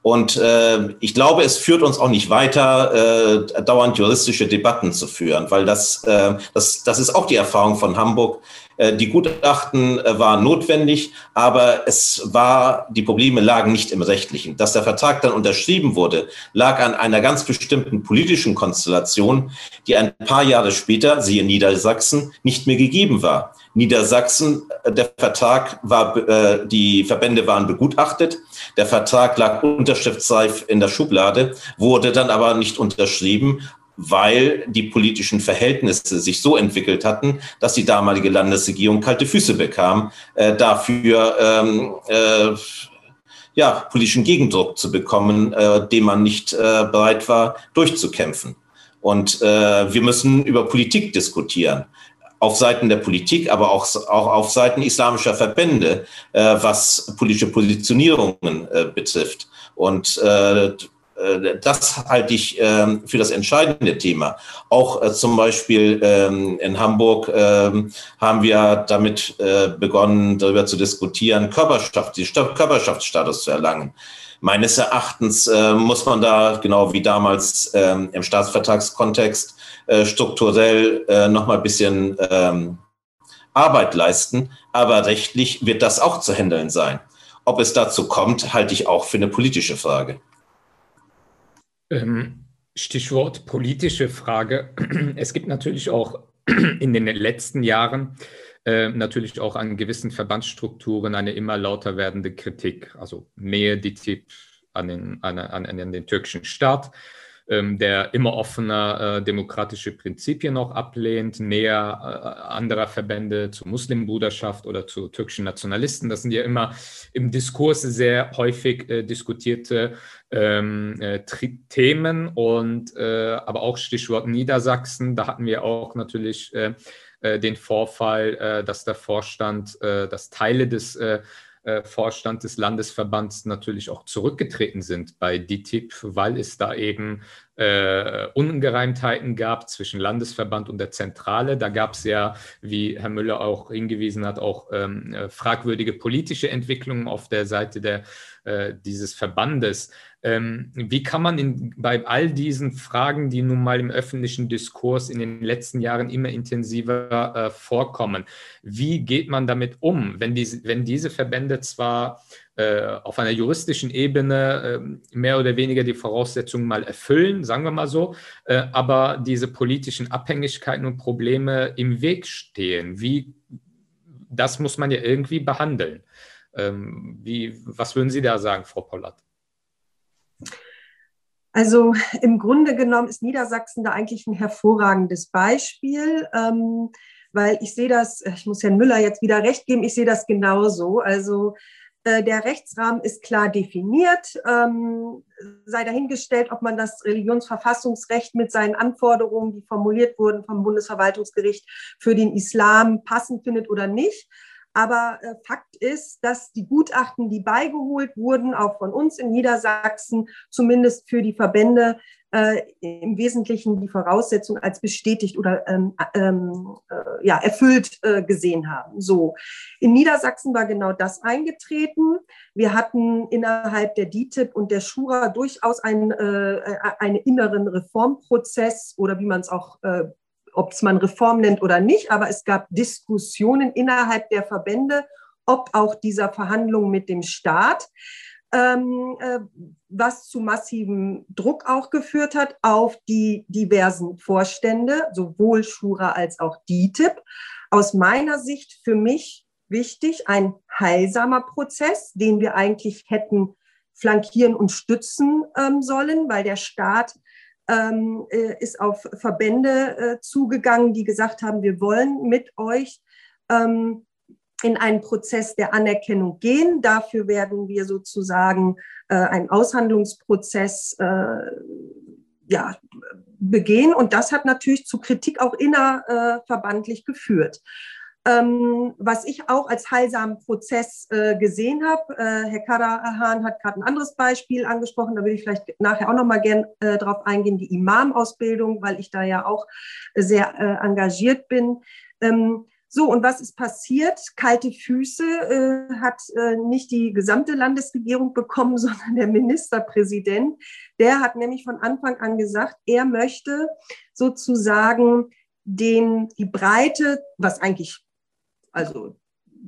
Und äh, ich glaube, es führt uns auch nicht weiter, äh, dauernd juristische Debatten zu führen, weil das, äh, das, das ist auch die Erfahrung von Hamburg. Äh, die Gutachten äh, waren notwendig, aber es war, die Probleme lagen nicht im Rechtlichen. Dass der Vertrag dann unterschrieben wurde, lag an einer ganz bestimmten politischen Konstellation, die ein paar Jahre später, siehe Niedersachsen, nicht mehr gegeben war. Niedersachsen, äh, der Vertrag war, die Verbände waren begutachtet, der Vertrag lag unterschriftsreif in der Schublade, wurde dann aber nicht unterschrieben, weil die politischen Verhältnisse sich so entwickelt hatten, dass die damalige Landesregierung kalte Füße bekam, äh, dafür ähm, äh, ja, politischen Gegendruck zu bekommen, äh, den man nicht äh, bereit war, durchzukämpfen. Und äh, wir müssen über Politik diskutieren. Auf Seiten der Politik, aber auch, auch auf Seiten islamischer Verbände, äh, was politische Positionierungen äh, betrifft. Und äh, das halte ich ähm, für das entscheidende Thema. Auch äh, zum Beispiel ähm, in Hamburg ähm, haben wir damit äh, begonnen, darüber zu diskutieren, Körperschaft, die Körperschaftsstatus zu erlangen. Meines Erachtens muss man da, genau wie damals im Staatsvertragskontext, strukturell noch mal ein bisschen Arbeit leisten. Aber rechtlich wird das auch zu handeln sein. Ob es dazu kommt, halte ich auch für eine politische Frage. Ähm, Stichwort politische Frage. <clears throat> Es gibt natürlich auch <clears throat> in den letzten Jahren äh, natürlich auch an gewissen Verbandsstrukturen eine immer lauter werdende Kritik, also Nähe DITIB an den, an, an, an den türkischen Staat, ähm, der immer offener äh, demokratische Prinzipien auch ablehnt, näher äh, anderer Verbände zur Muslimbruderschaft oder zu türkischen Nationalisten. Das sind ja immer im Diskurs sehr häufig äh, diskutierte ähm, äh, Themen und äh, aber auch Stichwort Niedersachsen. Da hatten wir auch natürlich äh, den Vorfall, dass der Vorstand, dass Teile des Vorstand des Landesverbands natürlich auch zurückgetreten sind bei DITIB, weil es da eben äh, Ungereimtheiten gab zwischen Landesverband und der Zentrale. Da gab es ja, wie Herr Müller auch hingewiesen hat, auch ähm, äh, fragwürdige politische Entwicklungen auf der Seite der, äh, dieses Verbandes. Ähm, wie kann man in, bei all diesen Fragen, die nun mal im öffentlichen Diskurs in den letzten Jahren immer intensiver äh, vorkommen, wie geht man damit um, wenn, diese, wenn diese Verbände zwar äh, auf einer juristischen Ebene äh, mehr oder weniger die Voraussetzungen mal erfüllen, sagen wir mal so, äh, aber diese politischen Abhängigkeiten und Probleme im Weg stehen? Wie, das muss man ja irgendwie behandeln. Ähm, wie, was würden Sie da sagen, Frau Pollert? Also im Grunde genommen ist Niedersachsen da eigentlich ein hervorragendes Beispiel, ähm, weil ich sehe das, ich muss Herrn Müller jetzt wieder recht geben, ich sehe das genauso. Also äh, der Rechtsrahmen ist klar definiert, ähm, sei dahingestellt, ob man das Religionsverfassungsrecht mit seinen Anforderungen, die formuliert wurden vom Bundesverwaltungsgericht für den Islam passend findet oder nicht. Aber äh, Fakt ist, dass die Gutachten, die beigeholt wurden, auch von uns in Niedersachsen, zumindest für die Verbände, äh, im Wesentlichen die Voraussetzung als bestätigt oder ähm, ähm, äh, ja, erfüllt äh, gesehen haben. So. In Niedersachsen war genau das eingetreten. Wir hatten innerhalb der DITIB und der Schura durchaus einen, äh, einen inneren Reformprozess oder wie man es auch äh, ob es man Reform nennt oder nicht, aber es gab Diskussionen innerhalb der Verbände, ob auch dieser Verhandlungen mit dem Staat, ähm, äh, was zu massivem Druck auch geführt hat auf die diversen Vorstände, sowohl Schura als auch DITIB. Aus meiner Sicht für mich wichtig, ein heilsamer Prozess, den wir eigentlich hätten flankieren und stützen ähm, sollen, weil der Staat ähm, äh, ist auf Verbände äh, zugegangen, die gesagt haben, wir wollen mit euch ähm, in einen Prozess der Anerkennung gehen. Dafür werden wir sozusagen äh, einen Aushandlungsprozess äh, ja, begehen. Und das hat natürlich zu Kritik auch innerverbandlich geführt. Ähm, was ich auch als heilsamen Prozess äh, gesehen habe, äh, Herr Karahan hat gerade ein anderes Beispiel angesprochen, da will ich vielleicht nachher auch noch mal gern äh, drauf eingehen, die Imam-Ausbildung, weil ich da ja auch sehr äh, engagiert bin. Ähm, so, und was ist passiert? Kalte Füße äh, hat äh, nicht die gesamte Landesregierung bekommen, <laughs> sondern der Ministerpräsident. Der hat nämlich von Anfang an gesagt, er möchte sozusagen den, die Breite, was eigentlich also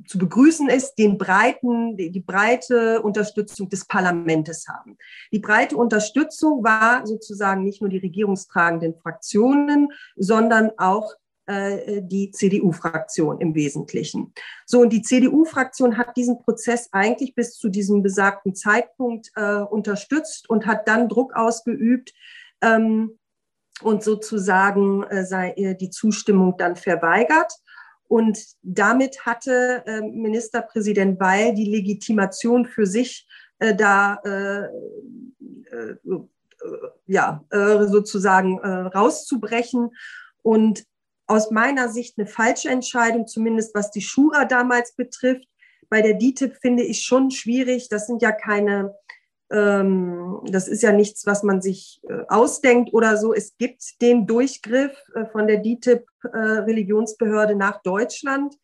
zu begrüßen ist, den breiten, die, breite Unterstützung des Parlaments haben. Die breite Unterstützung war sozusagen nicht nur die regierungstragenden Fraktionen, sondern auch äh, die CDU-Fraktion im Wesentlichen. So, und die CDU-Fraktion hat diesen Prozess eigentlich bis zu diesem besagten Zeitpunkt äh, unterstützt und hat dann Druck ausgeübt, ähm, und sozusagen äh, sei, äh, die Zustimmung dann verweigert. Und damit hatte äh, Ministerpräsident Weil die Legitimation für sich, äh, da äh, äh, ja, sozusagen rauszubrechen. Und aus meiner Sicht eine falsche Entscheidung, zumindest was die Schura damals betrifft. Bei der DITIB finde ich schon schwierig. Das sind ja keine ähm, das ist ja nichts, was man sich äh, ausdenkt oder so. Es gibt den Durchgriff äh, von der DITIB äh, Religionsbehörde nach Deutschland,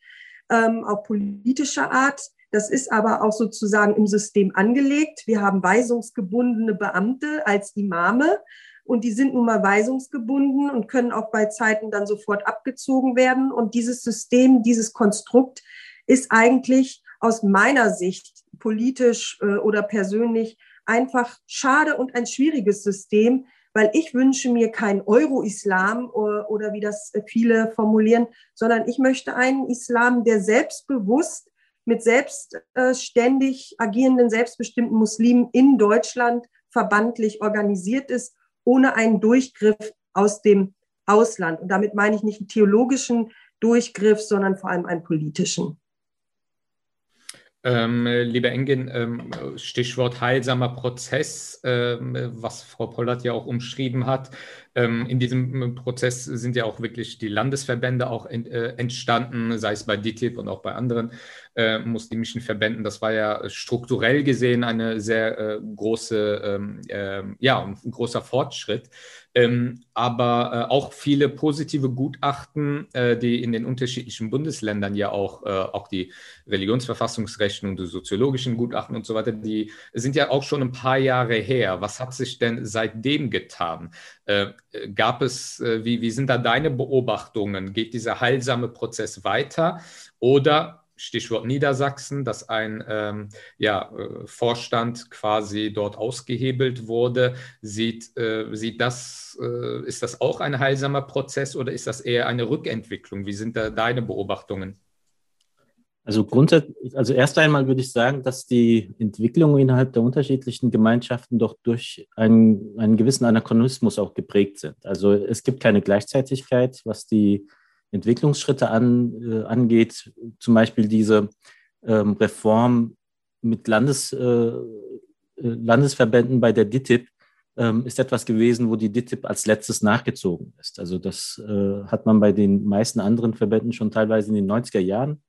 ähm, auf politischer Art. Das ist aber auch sozusagen im System angelegt. Wir haben weisungsgebundene Beamte als Imame und die sind nun mal weisungsgebunden und können auch bei Zeiten dann sofort abgezogen werden. Und dieses System, dieses Konstrukt ist eigentlich aus meiner Sicht politisch oder persönlich einfach schade und ein schwieriges System, weil ich wünsche mir kein Euro-Islam oder, oder, wie das viele formulieren, sondern ich möchte einen Islam, der selbstbewusst mit selbstständig agierenden, selbstbestimmten Muslimen in Deutschland verbandlich organisiert ist, ohne einen Durchgriff aus dem Ausland. Und damit meine ich nicht einen theologischen Durchgriff, sondern vor allem einen politischen. Ähm, lieber Engin, ähm, Stichwort heilsamer Prozess, ähm, was Frau Pollert ja auch umschrieben hat. Ähm, in diesem Prozess sind ja auch wirklich die Landesverbände auch in, äh, entstanden, sei es bei DITIB und auch bei anderen äh, muslimischen Verbänden. Das war ja strukturell gesehen eine sehr äh, große, ähm, ähm, ja, ein großer Fortschritt. Ähm, aber äh, auch viele positive Gutachten, äh, die in den unterschiedlichen Bundesländern ja auch, äh, auch die Religionsverfassungsrechnung, die soziologischen Gutachten und so weiter, die sind ja auch schon ein paar Jahre her. Was hat sich denn seitdem getan? Äh, gab es, äh, wie, wie sind da deine Beobachtungen? Geht dieser heilsame Prozess weiter oder Stichwort Niedersachsen, dass ein ähm, ja, äh, Vorstand quasi dort ausgehebelt wurde. Sieht, äh, sieht das, äh, ist das auch ein heilsamer Prozess oder ist das eher eine Rückentwicklung? Wie sind da deine Beobachtungen? Also grundsätzlich, also erst einmal würde ich sagen, dass die Entwicklungen innerhalb der unterschiedlichen Gemeinschaften doch durch einen, einen gewissen Anachronismus auch geprägt sind. Also es gibt keine Gleichzeitigkeit, was die Entwicklungsschritte an, äh, angeht, zum Beispiel diese ähm, Reform mit Landes, äh, äh Landesverbänden bei der DITIB, ähm, ist etwas gewesen, wo die DITIB als letztes nachgezogen ist. Also das äh, hat man bei den meisten anderen Verbänden schon teilweise in den 90er Jahren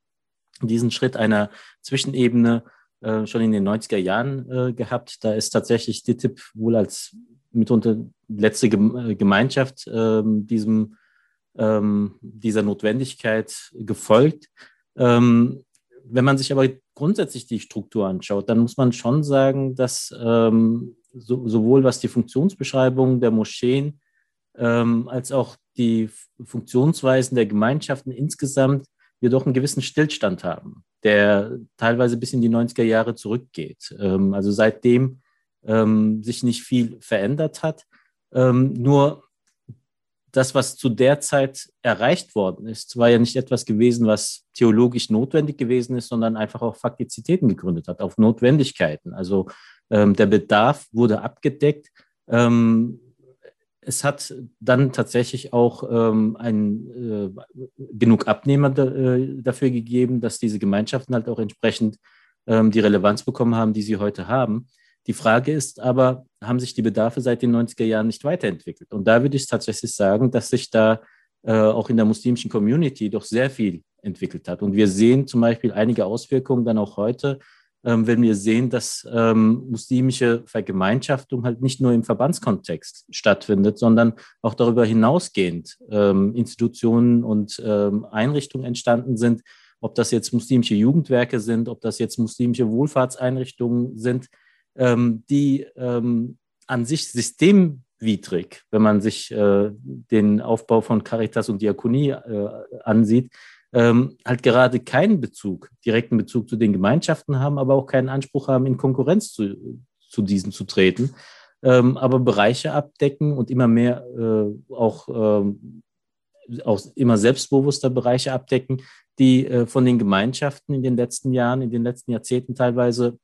diesen Schritt einer Zwischenebene äh, schon in den 90er Jahren äh, gehabt. Da ist tatsächlich DITIB wohl als mitunter letzte äh, Gemeinschaft ähm, diesem, ähm, dieser Notwendigkeit gefolgt. Ähm, wenn man sich aber grundsätzlich die Struktur anschaut, dann muss man schon sagen, dass ähm, so, sowohl was die Funktionsbeschreibung der Moscheen ähm, als auch die Funktionsweisen der Gemeinschaften insgesamt wir doch einen gewissen Stillstand haben, der teilweise bis in die 90er Jahre zurückgeht. Ähm, also seitdem ähm, sich nicht viel verändert hat. Ähm, nur das, was zu der Zeit erreicht worden ist, war ja nicht etwas gewesen, was theologisch notwendig gewesen ist, sondern einfach auf Faktizitäten gegründet hat, auf Notwendigkeiten. Also ähm, der Bedarf wurde abgedeckt. Ähm, es hat dann tatsächlich auch ähm, ein, äh, genug Abnehmer da, äh, dafür gegeben, dass diese Gemeinschaften halt auch entsprechend ähm, die Relevanz bekommen haben, die sie heute haben. Die Frage ist aber, haben sich die Bedarfe seit den 90er Jahren nicht weiterentwickelt? Und da würde ich tatsächlich sagen, dass sich da äh, auch in der muslimischen Community doch sehr viel entwickelt hat. Und wir sehen zum Beispiel einige Auswirkungen dann auch heute, ähm, wenn wir sehen, dass ähm, muslimische Vergemeinschaftung halt nicht nur im Verbandskontext stattfindet, sondern auch darüber hinausgehend ähm, Institutionen und ähm, Einrichtungen entstanden sind, ob das jetzt muslimische Jugendwerke sind, ob das jetzt muslimische Wohlfahrtseinrichtungen sind, ähm, die ähm, an sich systemwidrig, wenn man sich äh, den Aufbau von Caritas und Diakonie äh, ansieht, ähm, halt gerade keinen Bezug, direkten Bezug zu den Gemeinschaften haben, aber auch keinen Anspruch haben, in Konkurrenz zu, zu diesen zu treten, ähm, aber Bereiche abdecken und immer mehr äh, auch, ähm, auch immer selbstbewusster Bereiche abdecken, die äh, von den Gemeinschaften in den letzten Jahren, in den letzten Jahrzehnten teilweise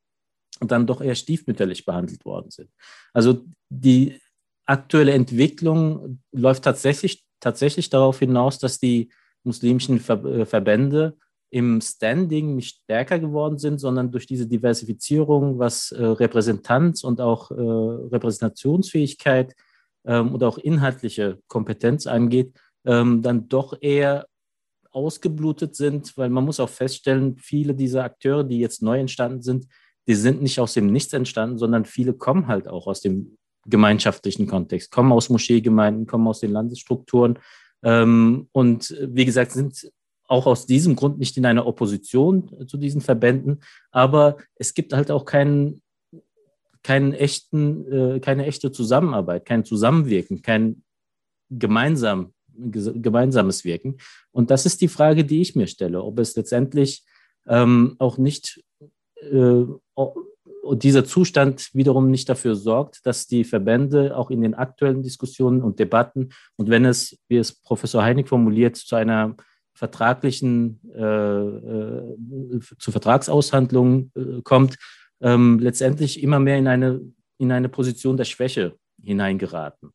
dann doch eher stiefmütterlich behandelt worden sind. Also die aktuelle Entwicklung läuft tatsächlich, tatsächlich darauf hinaus, dass die muslimischen Ver äh, Verbände im Standing nicht stärker geworden sind, sondern durch diese Diversifizierung, was äh, Repräsentanz und auch äh, Repräsentationsfähigkeit ähm, und auch inhaltliche Kompetenz angeht, ähm, dann doch eher ausgeblutet sind, weil man muss auch feststellen, viele dieser Akteure, die jetzt neu entstanden sind, die sind nicht aus dem Nichts entstanden, sondern viele kommen halt auch aus dem gemeinschaftlichen Kontext, kommen aus Moscheegemeinden, kommen aus den Landesstrukturen ähm, und wie gesagt, sind auch aus diesem Grund nicht in einer Opposition zu diesen Verbänden. Aber es gibt halt auch keinen, keinen echten, äh, keine echte Zusammenarbeit, kein Zusammenwirken, kein gemeinsam, gemeinsames Wirken. Und das ist die Frage, die ich mir stelle, ob es letztendlich ähm, auch nicht äh, und dieser Zustand wiederum nicht dafür sorgt, dass die Verbände auch in den aktuellen Diskussionen und Debatten und wenn es, wie es Professor Heinig formuliert, zu einer vertraglichen, äh, äh, zu Vertragsaushandlungen äh, kommt, ähm, letztendlich immer mehr in eine, in eine Position der Schwäche hineingeraten.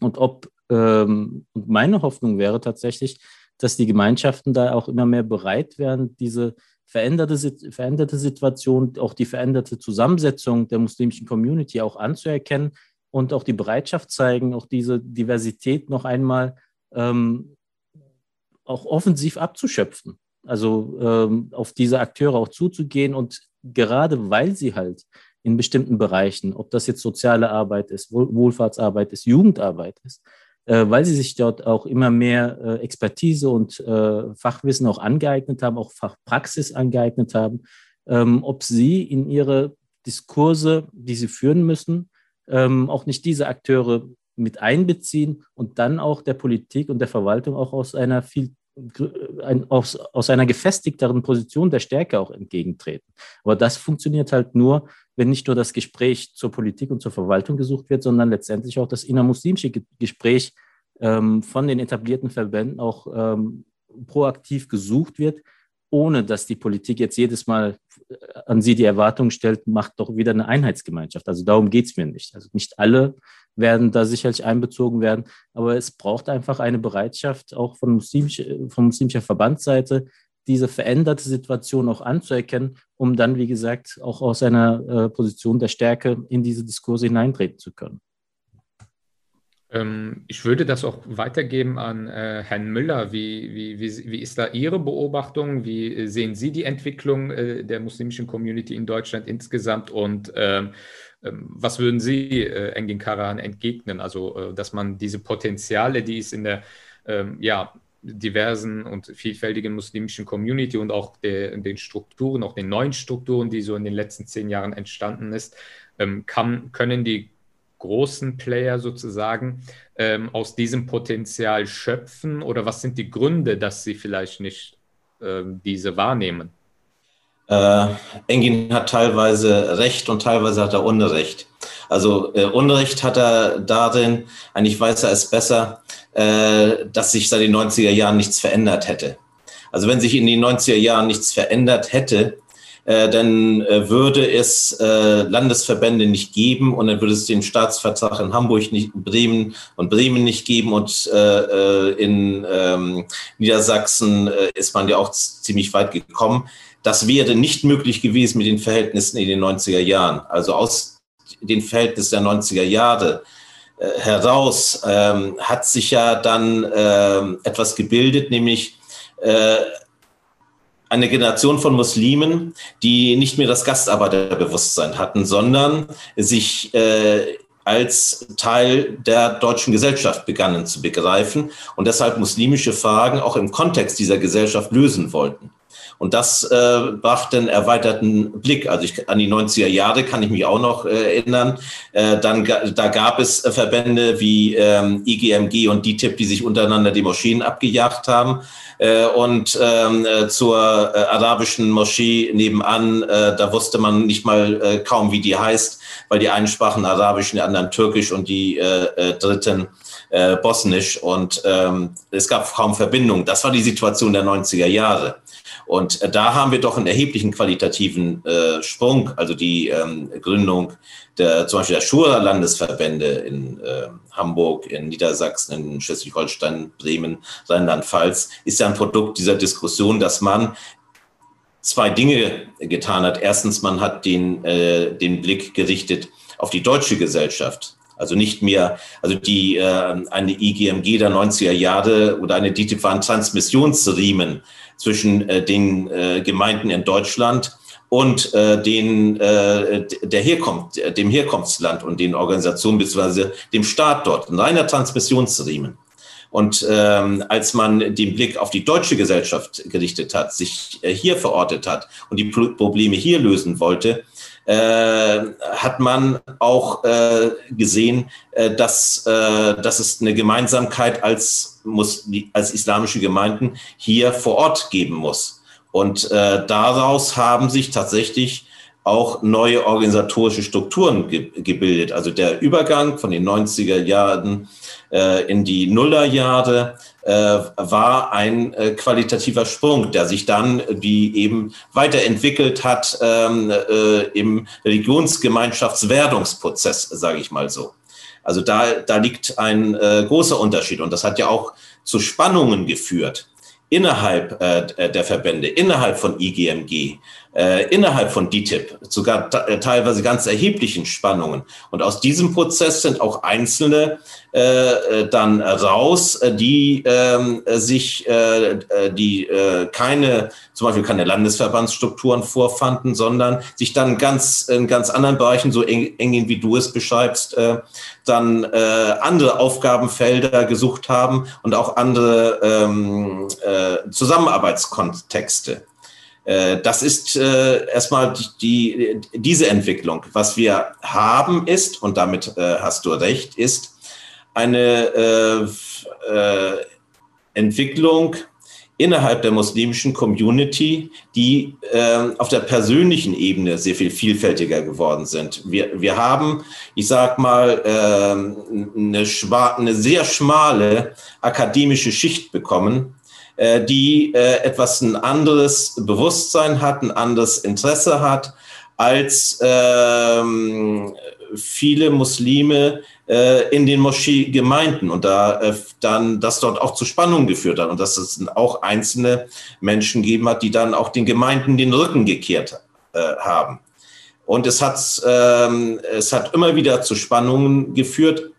Und ob, ähm, und meine Hoffnung wäre tatsächlich, dass die Gemeinschaften da auch immer mehr bereit wären, diese veränderte, veränderte Situation, auch die veränderte Zusammensetzung der muslimischen Community auch anzuerkennen und auch die Bereitschaft zeigen, auch diese Diversität noch einmal ähm, auch offensiv abzuschöpfen. Also ähm, auf diese Akteure auch zuzugehen und gerade weil sie halt in bestimmten Bereichen, ob das jetzt soziale Arbeit ist, Wohlfahrtsarbeit ist, Jugendarbeit ist, weil sie sich dort auch immer mehr äh, Expertise und äh, Fachwissen auch angeeignet haben, auch Fachpraxis angeeignet haben, ähm, ob sie in ihre Diskurse, die sie führen müssen, ähm, auch nicht diese Akteure mit einbeziehen und dann auch der Politik und der Verwaltung auch aus einer viel ein, aus, aus einer gefestigteren Position der Stärke auch entgegentreten. Aber das funktioniert halt nur, wenn nicht nur das Gespräch zur Politik und zur Verwaltung gesucht wird, sondern letztendlich auch das innermuslimische Gespräch ähm, von den etablierten Verbänden auch ähm, proaktiv gesucht wird, ohne dass die Politik jetzt jedes Mal äh, an sie die Erwartung stellt, macht doch wieder eine Einheitsgemeinschaft. Also darum geht es mir nicht. Also nicht alle werden da sicherlich einbezogen werden, aber es braucht einfach eine Bereitschaft auch von, muslimisch, von muslimischer Verbandsseite, diese veränderte Situation auch anzuerkennen, um dann, wie gesagt, auch aus einer äh, Position der Stärke in diese Diskurse hineintreten zu können. Ähm, ich würde das auch weitergeben an äh, Herrn Müller. Wie, wie, wie, wie, ist da Ihre Beobachtung? Wie sehen Sie die Entwicklung äh, der muslimischen Community in Deutschland insgesamt? Und ähm, ähm was würden Sie äh, Engin Karahan entgegnen? Also, äh, dass man diese Potenziale, die es in der ja, diversen und vielfältigen muslimischen Community und auch der, den Strukturen, auch den neuen Strukturen, die so in den letzten zehn Jahren entstanden ist, kann, können die großen Player sozusagen ähm, aus diesem Potenzial schöpfen? Oder was sind die Gründe, dass sie vielleicht nicht ähm, diese wahrnehmen? Äh, Engin hat teilweise Recht und teilweise hat er Unrecht. Also äh, Unrecht hat er darin, eigentlich weiß er es besser, äh, dass sich seit den 90er Jahren nichts verändert hätte. Also wenn sich in den 90er Jahren nichts verändert hätte, äh, dann äh, würde es äh, Landesverbände nicht geben und dann würde es den Staatsvertrag in Hamburg nicht, Bremen und Bremen nicht geben und äh, äh in ähm, Niedersachsen äh, ist man ja auch ziemlich weit gekommen. Das wäre nicht möglich gewesen mit den Verhältnissen in den 90er Jahren. Also aus den Verhältnissen der 90er Jahre heraus ähm, hat sich ja dann ähm, etwas gebildet, nämlich eine Generation von Muslimen, die nicht mehr das Gastarbeiterbewusstsein hatten, sondern sich äh, als Teil der deutschen Gesellschaft begannen zu begreifen und deshalb muslimische Fragen auch im Kontext dieser Gesellschaft lösen wollten. Und das äh, brachte einen erweiterten Blick. Also ich, an die 90er Jahre kann ich mich auch noch äh, erinnern. Äh, dann, da gab es Verbände wie ähm, IGMG und DTIP, die sich untereinander die Moscheen abgejagt haben. Äh, und ähm, äh, zur äh, arabischen Moschee nebenan, äh, da wusste man nicht mal äh, kaum, wie die heißt, weil die einen sprachen Arabisch, die anderen Türkisch und die äh, äh, dritten äh, Bosnisch. Und ähm, es gab kaum Verbindung. Das war die Situation der 90er Jahre. Und äh, da haben wir doch einen erheblichen qualitativen äh, Sprung, also die ähm, Gründung der, zum Beispiel der Schura-Landesverbände in äh, Hamburg, in Niedersachsen, in Schleswig-Holstein, Bremen, Rheinland-Pfalz, ist ja ein Produkt dieser Diskussion, dass man zwei Dinge getan hat. Erstens, man hat den, äh, den Blick gerichtet auf die deutsche Gesellschaft. Also nicht mehr, also die äh, eine IGMG der 90er Jahre oder eine DTIP waren Transmissionsriemen zwischen äh, den äh, Gemeinden in Deutschland und äh, den, äh, der Herkunft, dem Herkunftsland und den Organisationen bzw. dem Staat dort. Ein reiner Transmissionsriemen. Und ähm, als man den Blick auf die deutsche Gesellschaft gerichtet hat, sich äh, hier verortet hat und die Probleme hier lösen wollte, äh, hat man auch äh, gesehen, äh, dass, äh, dass es eine Gemeinsamkeit als, muss, als islamische Gemeinden hier vor Ort geben muss. Und äh, daraus haben sich tatsächlich auch neue organisatorische Strukturen ge gebildet. Also der Übergang von den 90er Jahren äh, in die Nullerjahre äh, war ein äh, qualitativer Sprung, der sich dann wie eben weiterentwickelt hat ähm, äh, im Religionsgemeinschaftswerdungsprozess, sage ich mal so. Also da, da liegt ein äh, großer Unterschied und das hat ja auch zu Spannungen geführt innerhalb äh, der Verbände, innerhalb von IGMG, äh, innerhalb von DTIP, sogar äh, teilweise ganz erheblichen Spannungen. Und aus diesem Prozess sind auch Einzelne äh, äh dann raus, die ähm, sich, äh, die äh, keine, zum Beispiel keine Landesverbandsstrukturen vorfanden, sondern sich dann ganz in ganz anderen Bereichen, so eng, eng wie du es beschreibst, äh, dann äh, andere Aufgabenfelder gesucht haben und auch andere ähm, äh, Zusammenarbeitskontexte. Äh, das ist äh, erstmal die, diese Entwicklung. Was wir haben ist, und damit äh, hast du recht, ist eine Entwicklung innerhalb der muslimischen Community, die auf der persönlichen Ebene sehr viel vielfältiger geworden sind. Wir, wir haben, ich sag mal, eine, eine sehr schmale akademische Schicht bekommen, die äh, etwas ein anderes Bewusstsein hat, ein anderes Interesse hat als ähm, viele Muslime äh, in den Moscheegemeinden und da äh, dann das dort auch zu Spannungen geführt hat und dass es auch einzelne Menschen gegeben hat, die dann auch den Gemeinden den Rücken gekehrt äh, haben. Und es hat, ähm, es hat immer wieder zu Spannungen geführt,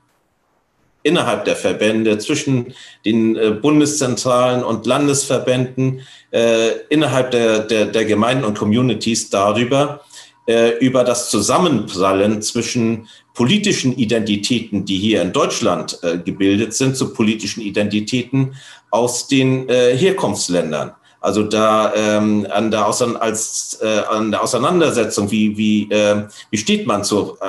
innerhalb der Verbände, zwischen den äh, Bundeszentralen und Landesverbänden, äh, innerhalb der, der, der Gemeinden und Communities darüber, äh, über das Zusammenprallen zwischen politischen Identitäten, die hier in Deutschland äh, gebildet sind, zu politischen Identitäten aus den äh, Herkunftsländern. Also da ähm, an, der als, äh, an der Auseinandersetzung, wie, wie, wie steht man zur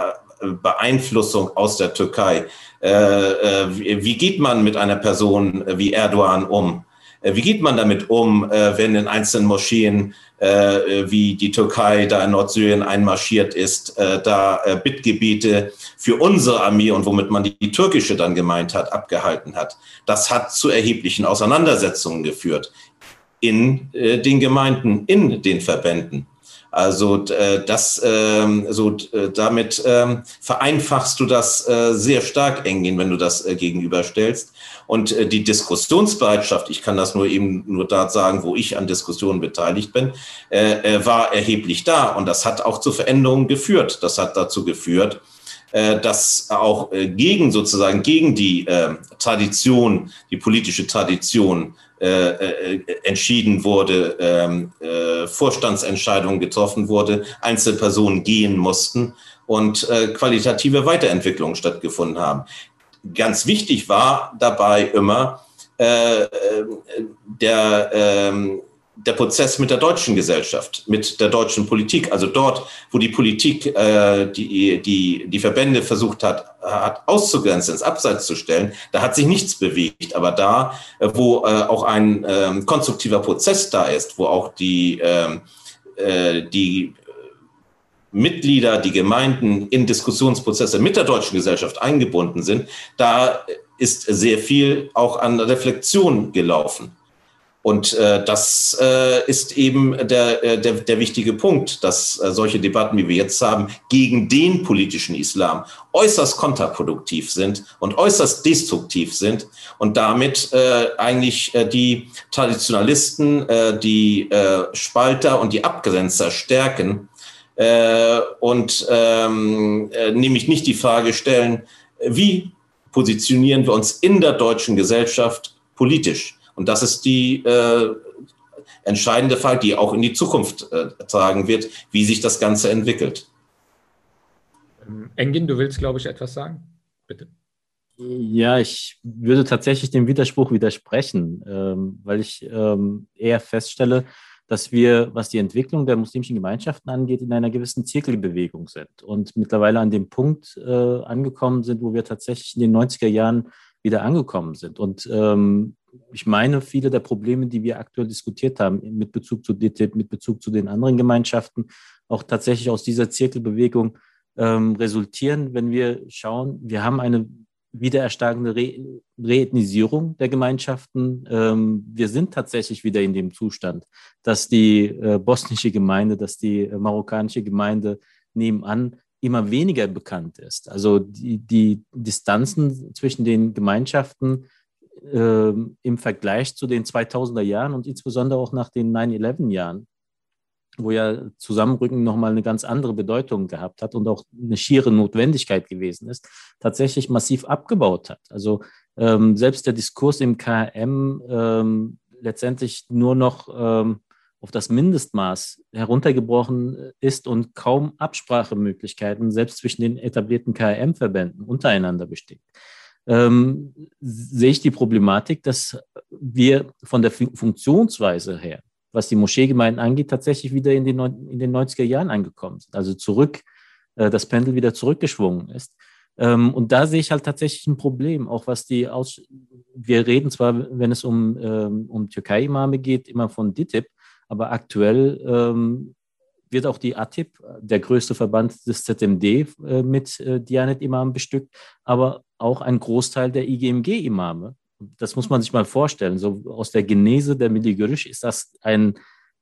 Beeinflussung aus der Türkei? Äh, äh, wie geht man mit einer Person wie Erdogan um? Äh, wie geht man damit um, wenn in einzelnen Moscheen wie die Türkei da in Nordsyrien einmarschiert ist, da Bittgebete für unsere Armee und womit man die, türkische dann gemeint hat, abgehalten hat? Das hat zu erheblichen Auseinandersetzungen geführt in den Gemeinden, in den Verbänden. Also das, ähm, so damit ähm, vereinfachst du das sehr stark, Engin, wenn du das gegenüberstellst. Und äh, die Diskussionsbereitschaft, ich kann das nur eben nur da sagen, wo ich an Diskussionen beteiligt bin, äh, äh, war erheblich da. Und das hat auch zu Veränderungen geführt. Das hat dazu geführt, äh, dass auch äh, gegen sozusagen gegen die äh, Tradition, die politische Tradition äh, äh, entschieden wurde, ähm, äh, Vorstandsentscheidungen getroffen wurde, Einzelpersonen gehen mussten und äh, qualitative Weiterentwicklungen stattgefunden haben. Ganz wichtig war dabei immer äh, äh, der, äh, der Prozess mit der deutschen Gesellschaft, mit der deutschen Politik. Also dort, wo die Politik äh, die, die, die Verbände versucht hat, hat auszugrenzen, ins Abseits zu stellen, da hat sich nichts bewegt. Aber da, äh, wo äh, auch ein äh, konstruktiver Prozess da ist, wo auch die, ähm, äh, die Mitglieder, die Gemeinden in Diskussionsprozesse mit der deutschen Gesellschaft eingebunden sind, da ist sehr viel auch an Reflexion gelaufen. Und äh, das äh, ist eben der, äh, der, der wichtige Punkt, dass äh, solche Debatten, wie wir jetzt haben, gegen den politischen Islam äußerst kontraproduktiv sind und äußerst destruktiv sind und damit äh, eigentlich äh, die Traditionalisten, äh, die äh, Spalter und die Abgrenzer stärken äh, und ähm, äh, nämlich nicht die Frage stellen, wie positionieren wir uns in der deutschen Gesellschaft politisch? Und das ist die äh, entscheidende Frage, die auch in die Zukunft äh, tragen wird, wie sich das Ganze entwickelt. Ähm, Engin, du willst, glaube ich, etwas sagen? Bitte. Ja, ich würde tatsächlich dem Widerspruch widersprechen, ähm, weil ich ähm, eher feststelle, dass wir, was die Entwicklung der muslimischen Gemeinschaften angeht, in einer gewissen Zirkelbewegung sind und mittlerweile an dem Punkt äh, angekommen sind, wo wir tatsächlich in den 90er Jahren wieder angekommen sind. Und ähm, ich meine, viele der Probleme, die wir aktuell diskutiert haben, mit Bezug zu DTIP, mit Bezug zu den anderen Gemeinschaften, auch tatsächlich aus dieser Zirkelbewegung ähm, resultieren, wenn wir schauen, wir haben eine wiedererstarkende Re Reethnisierung der Gemeinschaften. Ähm, wir sind tatsächlich wieder in dem Zustand, dass die äh, bosnische Gemeinde, dass die äh, marokkanische Gemeinde nebenan immer weniger bekannt ist. Also die, die Distanzen zwischen den Gemeinschaften äh, im Vergleich zu den 2000er Jahren und insbesondere auch nach den 9-11 Jahren wo ja Zusammenrücken nochmal eine ganz andere Bedeutung gehabt hat und auch eine schiere Notwendigkeit gewesen ist, tatsächlich massiv abgebaut hat. Also ähm, selbst der Diskurs im KM ähm, letztendlich nur noch ähm, auf das Mindestmaß heruntergebrochen ist und kaum Absprachemöglichkeiten selbst zwischen den etablierten KM-Verbänden untereinander besteht. Ähm, sehe ich die Problematik, dass wir von der Funktionsweise her was die Moscheegemeinden angeht, tatsächlich wieder in den, in den 90er Jahren angekommen sind. Also zurück, äh, das Pendel wieder zurückgeschwungen ist. Ähm, und da sehe ich halt tatsächlich ein Problem, auch was die Aus wir reden zwar, wenn es um, ähm, um Türkei-Imame geht, immer von DITIB, aber aktuell ähm, wird auch die ATIP, der größte Verband des ZMD, äh, mit äh, Dianet-Imamen bestückt, aber auch ein Großteil der IGMG-Imame das muss man sich mal vorstellen. So aus der Genese der Miligörisch ist das ein,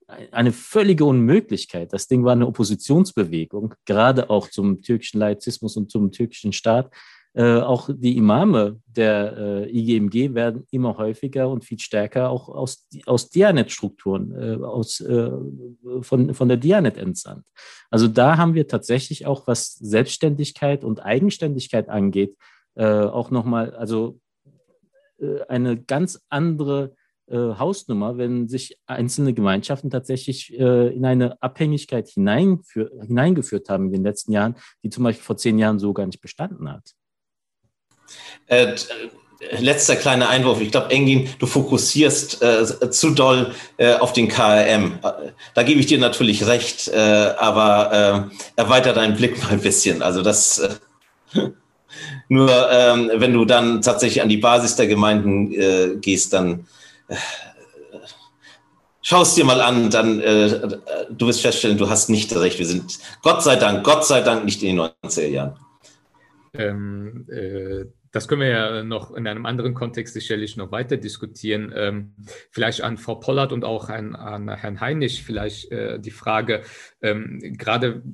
eine völlige Unmöglichkeit. Das Ding war eine Oppositionsbewegung, gerade auch zum türkischen Laizismus und zum türkischen Staat. Äh, auch die Imame der äh, IGMG werden immer häufiger und viel stärker auch aus, aus Dianet-Strukturen, äh, aus, äh, von, von der Dianet entsandt. Also da haben wir tatsächlich auch, was Selbstständigkeit und Eigenständigkeit angeht, äh, auch nochmal, also eine ganz andere Hausnummer, wenn sich einzelne Gemeinschaften tatsächlich in eine Abhängigkeit hineingeführt haben in den letzten Jahren, die zum Beispiel vor zehn Jahren so gar nicht bestanden hat. Äh, letzter kleiner Einwurf. Ich glaube, Engin, du fokussierst äh, zu doll äh, auf den KRM. Da gebe ich dir natürlich recht, äh, aber äh, erweiter deinen Blick <laughs> mal ein bisschen. Also das äh, <laughs> nur, ähm, wenn du dann tatsächlich an die Basis der Gemeinden äh, gehst, dann schau es dir mal an, dann du wirst feststellen, du hast nicht recht. Wir sind Gott sei Dank, Gott sei Dank nicht in den 90er Jahren. Ähm, das können wir ja noch in einem anderen Kontext sicherlich noch weiter diskutieren. Ähm, vielleicht an Frau Pollard und auch an, an Herrn Heinig vielleicht äh, die Frage, ähm, gerade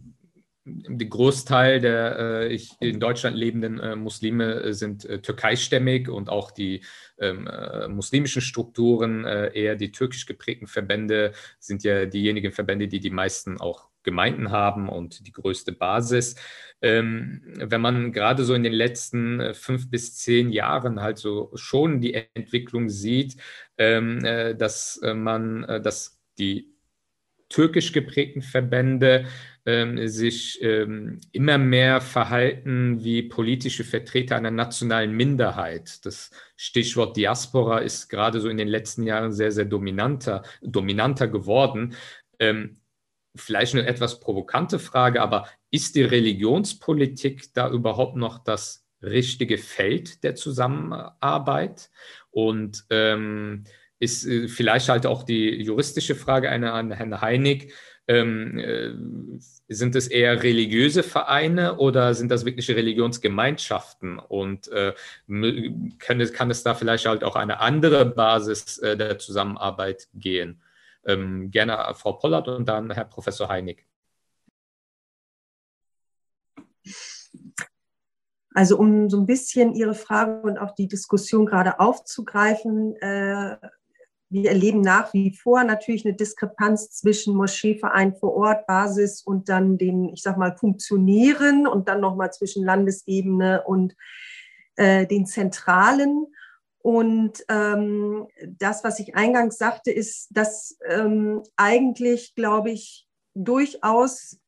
der Großteil der äh, in Deutschland lebenden äh, Muslime sind äh, türkeistämmig und auch die ähm, äh, muslimischen Strukturen, äh, eher die türkisch geprägten Verbände, sind ja diejenigen Verbände, die die meisten auch Gemeinden haben und die größte Basis. Ähm, wenn man gerade so in den letzten äh, fünf bis zehn Jahren halt so schon die Entwicklung sieht, ähm, äh, dass äh, man, dass die türkisch geprägten Verbände ähm, sich ähm, immer mehr verhalten wie politische Vertreter einer nationalen Minderheit. Das Stichwort Diaspora ist gerade so in den letzten Jahren sehr, sehr dominanter, dominanter geworden. Ähm, vielleicht eine etwas provokante Frage, aber ist die Religionspolitik da überhaupt noch das richtige Feld der Zusammenarbeit? Und ähm, ist äh, vielleicht halt auch die juristische Frage eine an Herrn Heinig. Ähm, äh, sind es eher religiöse Vereine oder sind das wirkliche Religionsgemeinschaften? Und äh, kann, es, kann es da vielleicht halt auch eine andere Basis äh, der Zusammenarbeit gehen? Ähm, gerne Frau Pollert und dann Herr Professor Heinig. Also um so ein bisschen Ihre Frage und auch die Diskussion gerade aufzugreifen, äh, wir erleben nach wie vor natürlich eine Diskrepanz zwischen Moscheeverein vor Ort, Basis und dann den, ich sag mal, Funktionären und dann nochmal zwischen Landesebene und äh, den Zentralen. Und ähm, das, was ich eingangs sagte, ist, dass ähm, eigentlich, glaube ich, durchaus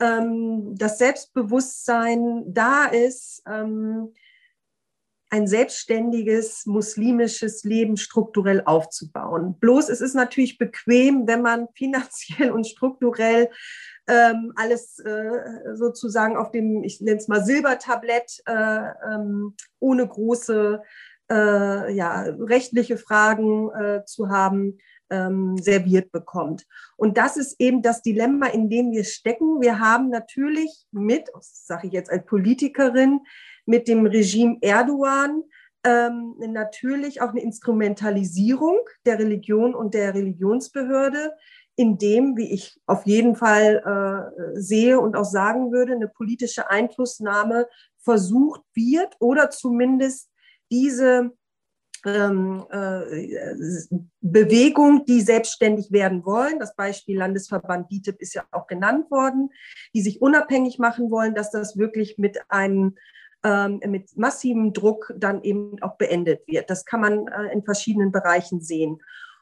ähm, das Selbstbewusstsein da ist, ähm, ein selbstständiges muslimisches Leben strukturell aufzubauen. Bloß es ist natürlich bequem, wenn man <laughs> finanziell und strukturell ähm, alles äh, sozusagen auf dem, ich nenne es mal Silbertablett, äh, ähm, ohne große äh, ja, rechtliche Fragen äh, zu haben, ähm, serviert bekommt. Und das ist eben das Dilemma, in dem wir stecken. Wir haben natürlich mit, das sage ich jetzt als Politikerin, mit dem Regime Erdogan ähm, natürlich auch eine Instrumentalisierung der Religion und der Religionsbehörde, in dem, wie ich auf jeden Fall äh, sehe und auch sagen würde, eine politische Einflussnahme versucht wird oder zumindest diese ähm, äh, Bewegung, die selbstständig werden wollen, das Beispiel Landesverband DITIB ist ja auch genannt worden, die sich unabhängig machen wollen, dass das wirklich mit einem ähm, mit massivem Druck dann eben auch beendet wird. Das kann man äh, in verschiedenen Bereichen sehen.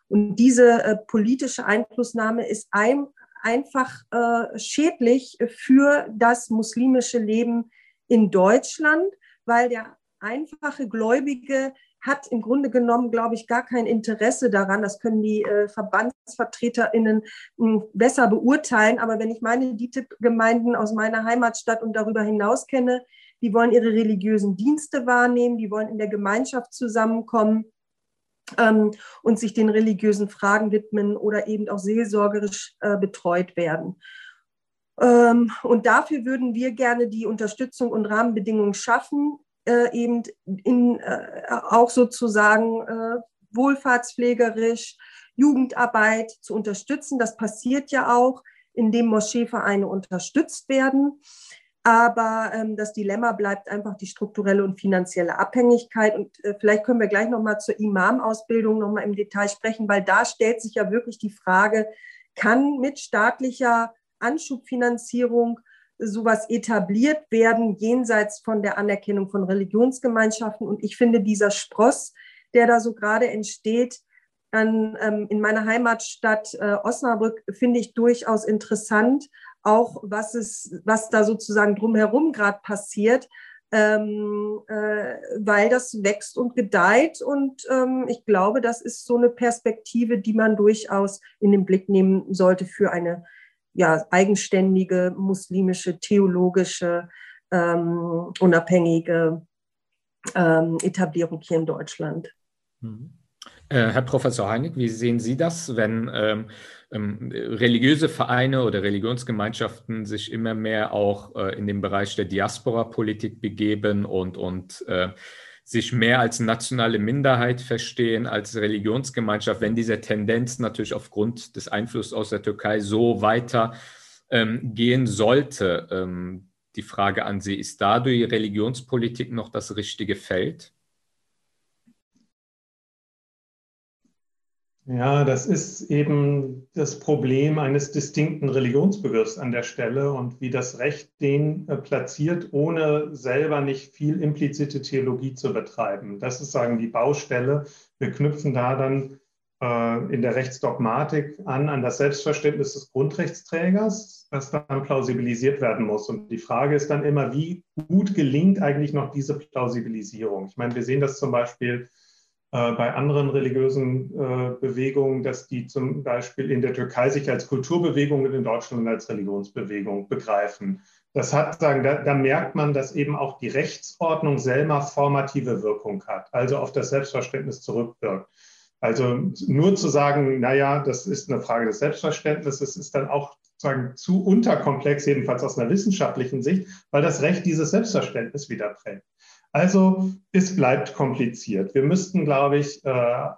Und diese äh, politische Einflussnahme ist ein, einfach äh, schädlich für das muslimische Leben in Deutschland, weil der einfache Gläubige hat im Grunde genommen, glaube ich, gar kein Interesse daran. Das können die äh, VerbandsvertreterInnen mh, hm, besser beurteilen. Aber wenn ich meine DITIB-Gemeinden aus meiner Heimatstadt und darüber hinaus kenne, die wollen ihre religiösen Dienste wahrnehmen, die wollen in der Gemeinschaft zusammenkommen ähm, und sich den religiösen Fragen widmen oder eben auch seelsorgerisch äh, betreut werden. Ähm, und dafür würden wir gerne die Unterstützung und Rahmenbedingungen schaffen, äh, eben in, äh, auch sozusagen äh, wohlfahrtspflegerisch Jugendarbeit zu unterstützen. Das passiert ja auch, indem Moscheevereine unterstützt werden. Aber ähm, das Dilemma bleibt einfach die strukturelle und finanzielle Abhängigkeit. Und äh, vielleicht können wir gleich nochmal zur Imam-Ausbildung nochmal im Detail sprechen, weil da stellt sich ja wirklich die Frage, kann mit staatlicher Anschubfinanzierung sowas etabliert werden, jenseits von der Anerkennung von Religionsgemeinschaften. Und ich finde, dieser Spross, der da so gerade entsteht, an, ähm, in meiner Heimatstadt äh, Osnabrück, finde ich durchaus interessant, auch was, es, was da sozusagen drumherum gerade passiert ähm, äh, weil das wächst und gedeiht. Und ähm, ich glaube, das ist so eine Perspektive, die man durchaus in den Blick nehmen sollte für eine ja, eigenständige muslimische, theologische, ähm, unabhängige ähm, Etablierung hier in Deutschland. Mhm. Äh, Herr Professor Heinig, wie sehen Sie das, wenn ähm, ähm, religiöse Vereine oder Religionsgemeinschaften sich immer mehr auch äh, in den Bereich der Diaspora-Politik begeben und, und äh, sich mehr als nationale Minderheit verstehen, als Religionsgemeinschaft, wenn diese Tendenz natürlich aufgrund des Einflusses aus der Türkei so weiter ähm, gehen sollte. Ähm, die Frage an Sie, ist dadurch Religionspolitik noch das richtige Feld? Ja, das ist eben das Problem eines distinkten Religionsbegriffs an der Stelle und wie das Recht den äh, platziert, ohne selber nicht viel implizite Theologie zu betreiben. Das ist sagen die Baustelle. Wir knüpfen da dann äh, in der Rechtsdogmatik an, an das Selbstverständnis des Grundrechtsträgers, das dann plausibilisiert werden muss. Und die Frage ist dann immer, wie gut gelingt eigentlich noch diese Plausibilisierung? Ich meine, wir sehen das zum Beispiel bei anderen religiösen äh, Bewegungen, dass die zum Beispiel in der Türkei sich als Kulturbewegung und in Deutschland als Religionsbewegung begreifen. Das hat, sagen, da, da, merkt man, dass eben auch die Rechtsordnung selber formative Wirkung hat, also auf das Selbstverständnis zurückwirkt. Also nur zu sagen, naja, das ist eine Frage des Selbstverständnisses, ist dann auch sagen, zu unterkomplex, jedenfalls aus einer wissenschaftlichen Sicht, weil das Recht dieses Selbstverständnis wieder prägt. Also es bleibt kompliziert. Wir müssten, glaube ich, äh,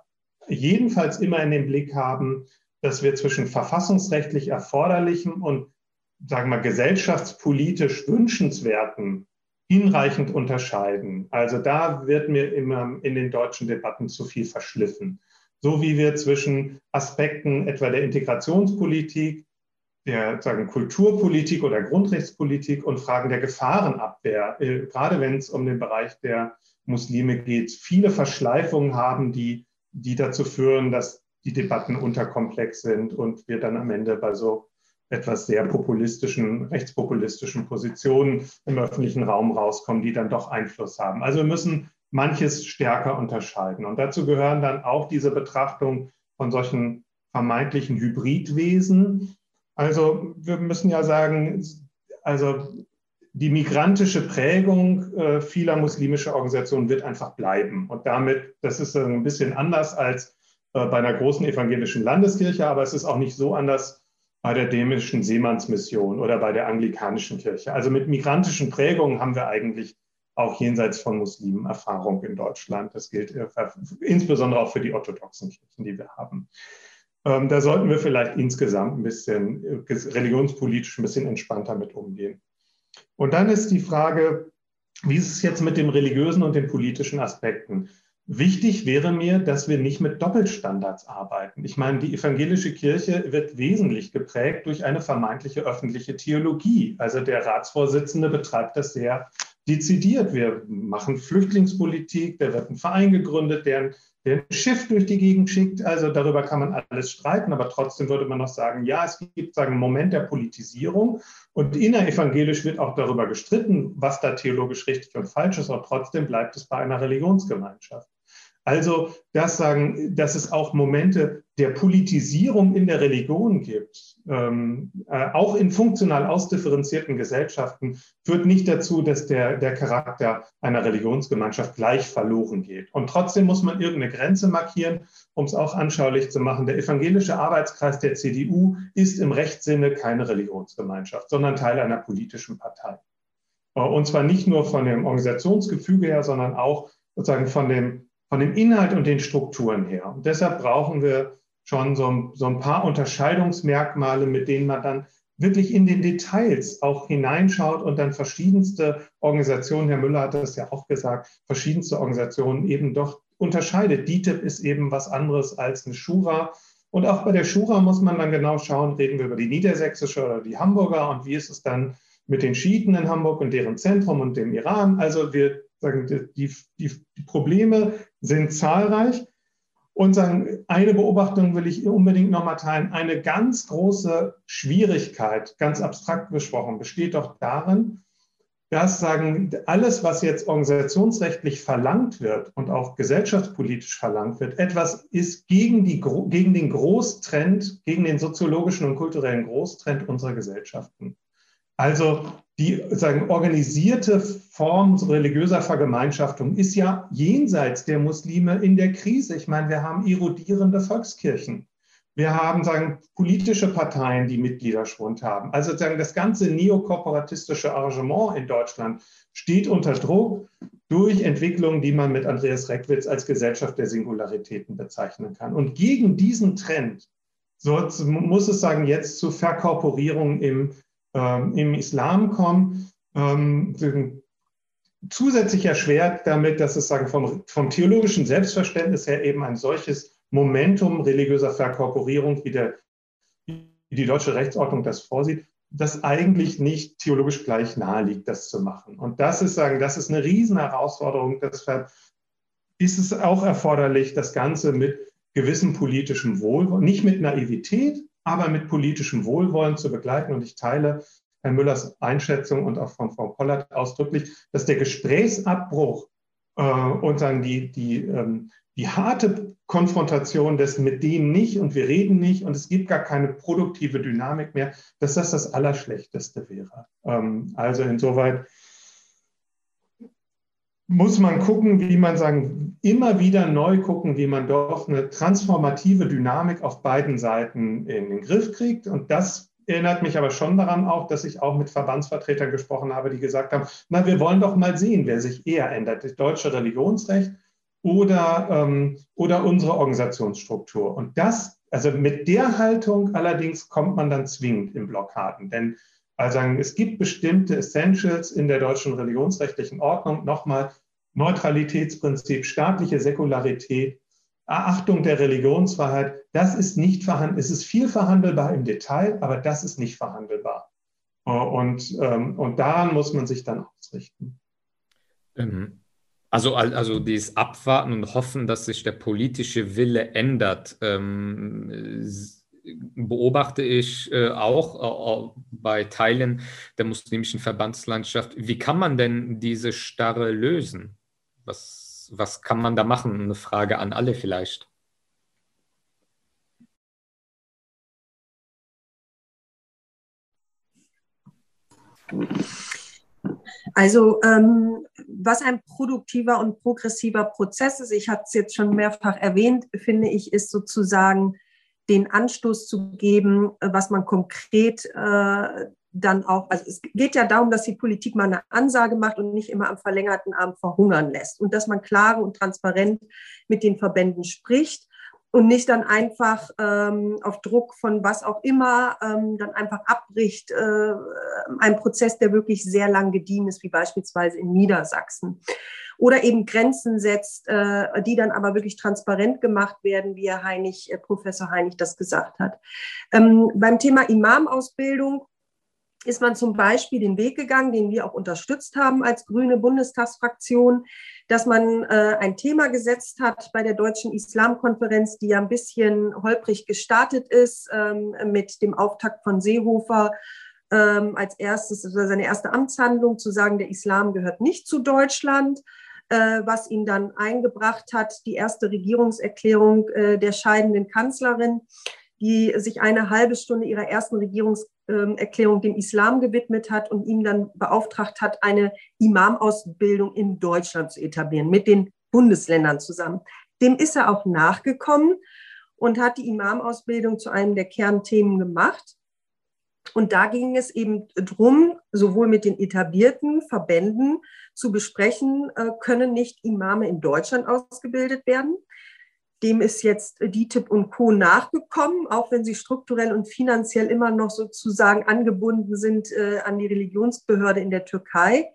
jedenfalls immer in den Blick haben, dass wir zwischen verfassungsrechtlich erforderlichem und, sagen wir, gesellschaftspolitisch wünschenswerten hinreichend unterscheiden. Also da wird mir immer in den deutschen Debatten zu viel verschliffen. So wie wir zwischen Aspekten etwa der Integrationspolitik, der sagen, Kulturpolitik oder Grundrechtspolitik und Fragen der Gefahrenabwehr, äh, gerade wenn es um den Bereich der Muslime geht, viele Verschleifungen haben, die, die dazu führen, dass die Debatten unterkomplex sind und wir dann am Ende bei so etwas sehr populistischen, rechtspopulistischen Positionen im öffentlichen Raum rauskommen, die dann doch Einfluss haben. Also wir müssen manches stärker unterscheiden. Und dazu gehören dann auch diese Betrachtung von solchen vermeintlichen Hybridwesen, also wir müssen ja sagen, also die migrantische Prägung äh, vieler muslimischer Organisationen wird einfach bleiben. Und damit, das ist ein bisschen anders als äh, bei einer großen evangelischen Landeskirche, aber es ist auch nicht so anders bei der dämischen Seemannsmission oder bei der anglikanischen Kirche. Also mit migrantischen Prägungen haben wir eigentlich auch jenseits von Muslimen Erfahrung in Deutschland. Das gilt äh, insbesondere auch für die orthodoxen Kirchen, die wir haben. Ähm, da sollten wir vielleicht insgesamt ein bisschen äh, religionspolitisch ein bisschen entspannter mit umgehen. Und dann ist die Frage, wie ist es jetzt mit dem religiösen und den politischen Aspekten? Wichtig wäre mir, dass wir nicht mit Doppelstandards arbeiten. Ich meine, die evangelische Kirche wird wesentlich geprägt durch eine vermeintliche öffentliche Theologie. Also der Ratsvorsitzende betreibt das sehr dezidiert. Wir machen Flüchtlingspolitik, da wird ein Verein gegründet, der ein Schiff durch die Gegend schickt. Also darüber kann man alles streiten, aber trotzdem würde man noch sagen, ja, es gibt sagen, einen Moment der Politisierung und innerevangelisch wird auch darüber gestritten, was da theologisch richtig und falsch ist, aber trotzdem bleibt es bei einer Religionsgemeinschaft. Also das sagen, dass es auch Momente der Politisierung in der Religion gibt, ähm, äh, auch in funktional ausdifferenzierten Gesellschaften, führt nicht dazu, dass der, der Charakter einer Religionsgemeinschaft gleich verloren geht. Und trotzdem muss man irgendeine Grenze markieren, um es auch anschaulich zu machen. Der evangelische Arbeitskreis der CDU ist im Rechtssinne keine Religionsgemeinschaft, sondern Teil einer politischen Partei. Äh, und zwar nicht nur von dem Organisationsgefüge her, sondern auch sozusagen von dem von dem Inhalt und den Strukturen her. Und deshalb brauchen wir schon so, so ein paar Unterscheidungsmerkmale, mit denen man dann wirklich in den Details auch hineinschaut und dann verschiedenste Organisationen, Herr Müller hat das ja auch gesagt, verschiedenste Organisationen eben doch unterscheidet. DITIB ist eben was anderes als eine Schura. Und auch bei der Schura muss man dann genau schauen, reden wir über die niedersächsische oder die Hamburger und wie ist es dann mit den Schiiten in Hamburg und deren Zentrum und dem Iran. Also wir sagen, die, die, die Probleme sind zahlreich. Und sagen, eine Beobachtung will ich unbedingt nochmal teilen. Eine ganz große Schwierigkeit, ganz abstrakt besprochen, besteht doch darin, dass sagen, alles, was jetzt organisationsrechtlich verlangt wird und auch gesellschaftspolitisch verlangt wird, etwas ist gegen, die, gegen den Großtrend, gegen den soziologischen und kulturellen Großtrend unserer Gesellschaften. Also die sagen, organisierte Form religiöser Vergemeinschaftung ist ja jenseits der Muslime in der Krise. Ich meine, wir haben erodierende Volkskirchen. Wir haben sagen, politische Parteien, die Mitgliederschwund haben. Also sagen, das ganze neokooporatistische Arrangement in Deutschland steht unter Druck durch Entwicklungen, die man mit Andreas Reckwitz als Gesellschaft der Singularitäten bezeichnen kann. Und gegen diesen Trend so, muss es sagen, jetzt zu Verkorporierung im im Islam kommen, ähm, zusätzlich erschwert damit, dass es sagen, vom, vom theologischen Selbstverständnis her eben ein solches Momentum religiöser Verkorporierung, wie, der, wie die deutsche Rechtsordnung das vorsieht, das eigentlich nicht theologisch gleich nahe liegt, das zu machen. Und das ist, sagen, das ist eine Riesenherausforderung. Deshalb ist es auch erforderlich, das Ganze mit gewissem politischem Wohlwollen, nicht mit Naivität, aber mit politischem Wohlwollen zu begleiten. Und ich teile Herrn Müllers Einschätzung und auch von Frau Pollert ausdrücklich, dass der Gesprächsabbruch äh, und dann die, die, ähm, die harte Konfrontation des mit dem nicht und wir reden nicht und es gibt gar keine produktive Dynamik mehr, dass das das Allerschlechteste wäre. Ähm, also insoweit muss man gucken, wie man sagen, immer wieder neu gucken, wie man doch eine transformative Dynamik auf beiden Seiten in den Griff kriegt. Und das erinnert mich aber schon daran auch, dass ich auch mit Verbandsvertretern gesprochen habe, die gesagt haben, na, wir wollen doch mal sehen, wer sich eher ändert, das deutsche Religionsrecht oder, ähm, oder unsere Organisationsstruktur. Und das, also mit der Haltung allerdings kommt man dann zwingend in Blockaden, denn also es gibt bestimmte Essentials in der deutschen religionsrechtlichen Ordnung. Nochmal Neutralitätsprinzip, staatliche Säkularität, Achtung der Religionsfreiheit. Das ist nicht verhandelbar. Es ist viel verhandelbar im Detail, aber das ist nicht verhandelbar. Und, ähm, und daran muss man sich dann ausrichten. Ähm, also, also dieses Abwarten und Hoffen, dass sich der politische Wille ändert. Ähm, beobachte ich äh, auch äh, bei Teilen der muslimischen Verbandslandschaft. Wie kann man denn diese Starre lösen? Was, was kann man da machen? Eine Frage an alle vielleicht. Also ähm, was ein produktiver und progressiver Prozess ist, ich hatte es jetzt schon mehrfach erwähnt, finde ich, ist sozusagen den Anstoß zu geben, äh, was man konkret äh, dann auch, also es geht ja darum, dass die Politik mal eine Ansage macht und nicht immer am verlängerten Arm verhungern lässt und dass man klar und transparent mit den Verbänden spricht und nicht dann einfach ähm, auf Druck von was auch immer ähm, dann einfach abbricht, äh, ein Prozess, der wirklich sehr lang gediehen ist, wie beispielsweise in Niedersachsen. Oder eben Grenzen setzt, äh, die dann aber wirklich transparent gemacht werden, wie Herr Heinig, äh, Professor Heinig das gesagt hat. Ähm, beim Thema Imamausbildung ist man zum Beispiel den Weg gegangen, den wir auch unterstützt haben als grüne Bundestagsfraktion, dass man äh, ein Thema gesetzt hat bei der Deutschen Islamkonferenz, die ja ein bisschen holprig gestartet ist ähm, mit dem Auftakt von Seehofer ähm, als erstes, also seine erste Amtshandlung zu sagen, der Islam gehört nicht zu Deutschland äh, was ihn dann eingebracht hat, die erste Regierungserklärung äh, der scheidenden Kanzlerin, die sich eine halbe Stunde ihrer ersten Regierungserklärung dem Islam gewidmet hat und ihm dann beauftragt hat, eine Imamausbildung in Deutschland zu etablieren, mit den Bundesländern zusammen. Dem ist er auch nachgekommen und hat die Imamausbildung zu einem der Kernthemen gemacht. Und da ging es eben drum, sowohl mit den etablierten Verbänden zu besprechen, äh, können nicht Imame in Deutschland ausgebildet werden, dem ist jetzt DITIB und Co. nachgekommen, auch wenn sie strukturell und finanziell immer noch sozusagen angebunden sind äh, an die Religionsbehörde in der Türkei.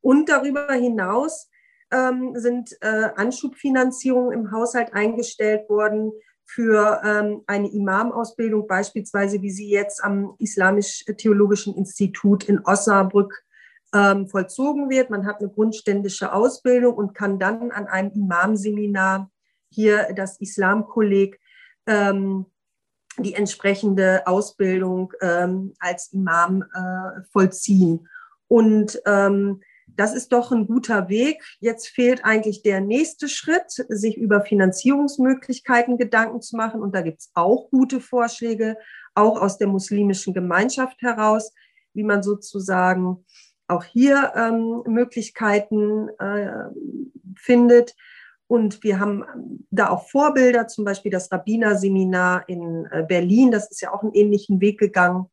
Und darüber hinaus ähm, sind äh, Anschubfinanzierungen im Haushalt eingestellt worden für ähm, eine Imamausbildung, beispielsweise wie sie jetzt am Islamisch-Theologischen Institut in Osnabrück ähm, vollzogen wird. Man hat eine grundständische Ausbildung und kann dann an einem Imamseminar hier das Islamkolleg ähm, die entsprechende Ausbildung ähm, als Imam äh, vollziehen. Und ähm, das ist doch ein guter Weg. Jetzt fehlt eigentlich der nächste Schritt, sich über Finanzierungsmöglichkeiten Gedanken zu machen. Und da gibt es auch gute Vorschläge, auch aus der muslimischen Gemeinschaft heraus, wie man sozusagen auch hier ähm, Möglichkeiten äh, findet. Und wir haben da auch Vorbilder, zum Beispiel das Rabbinerseminar in äh, Berlin, das ist ja auch einen ähnlichen Weg gegangen.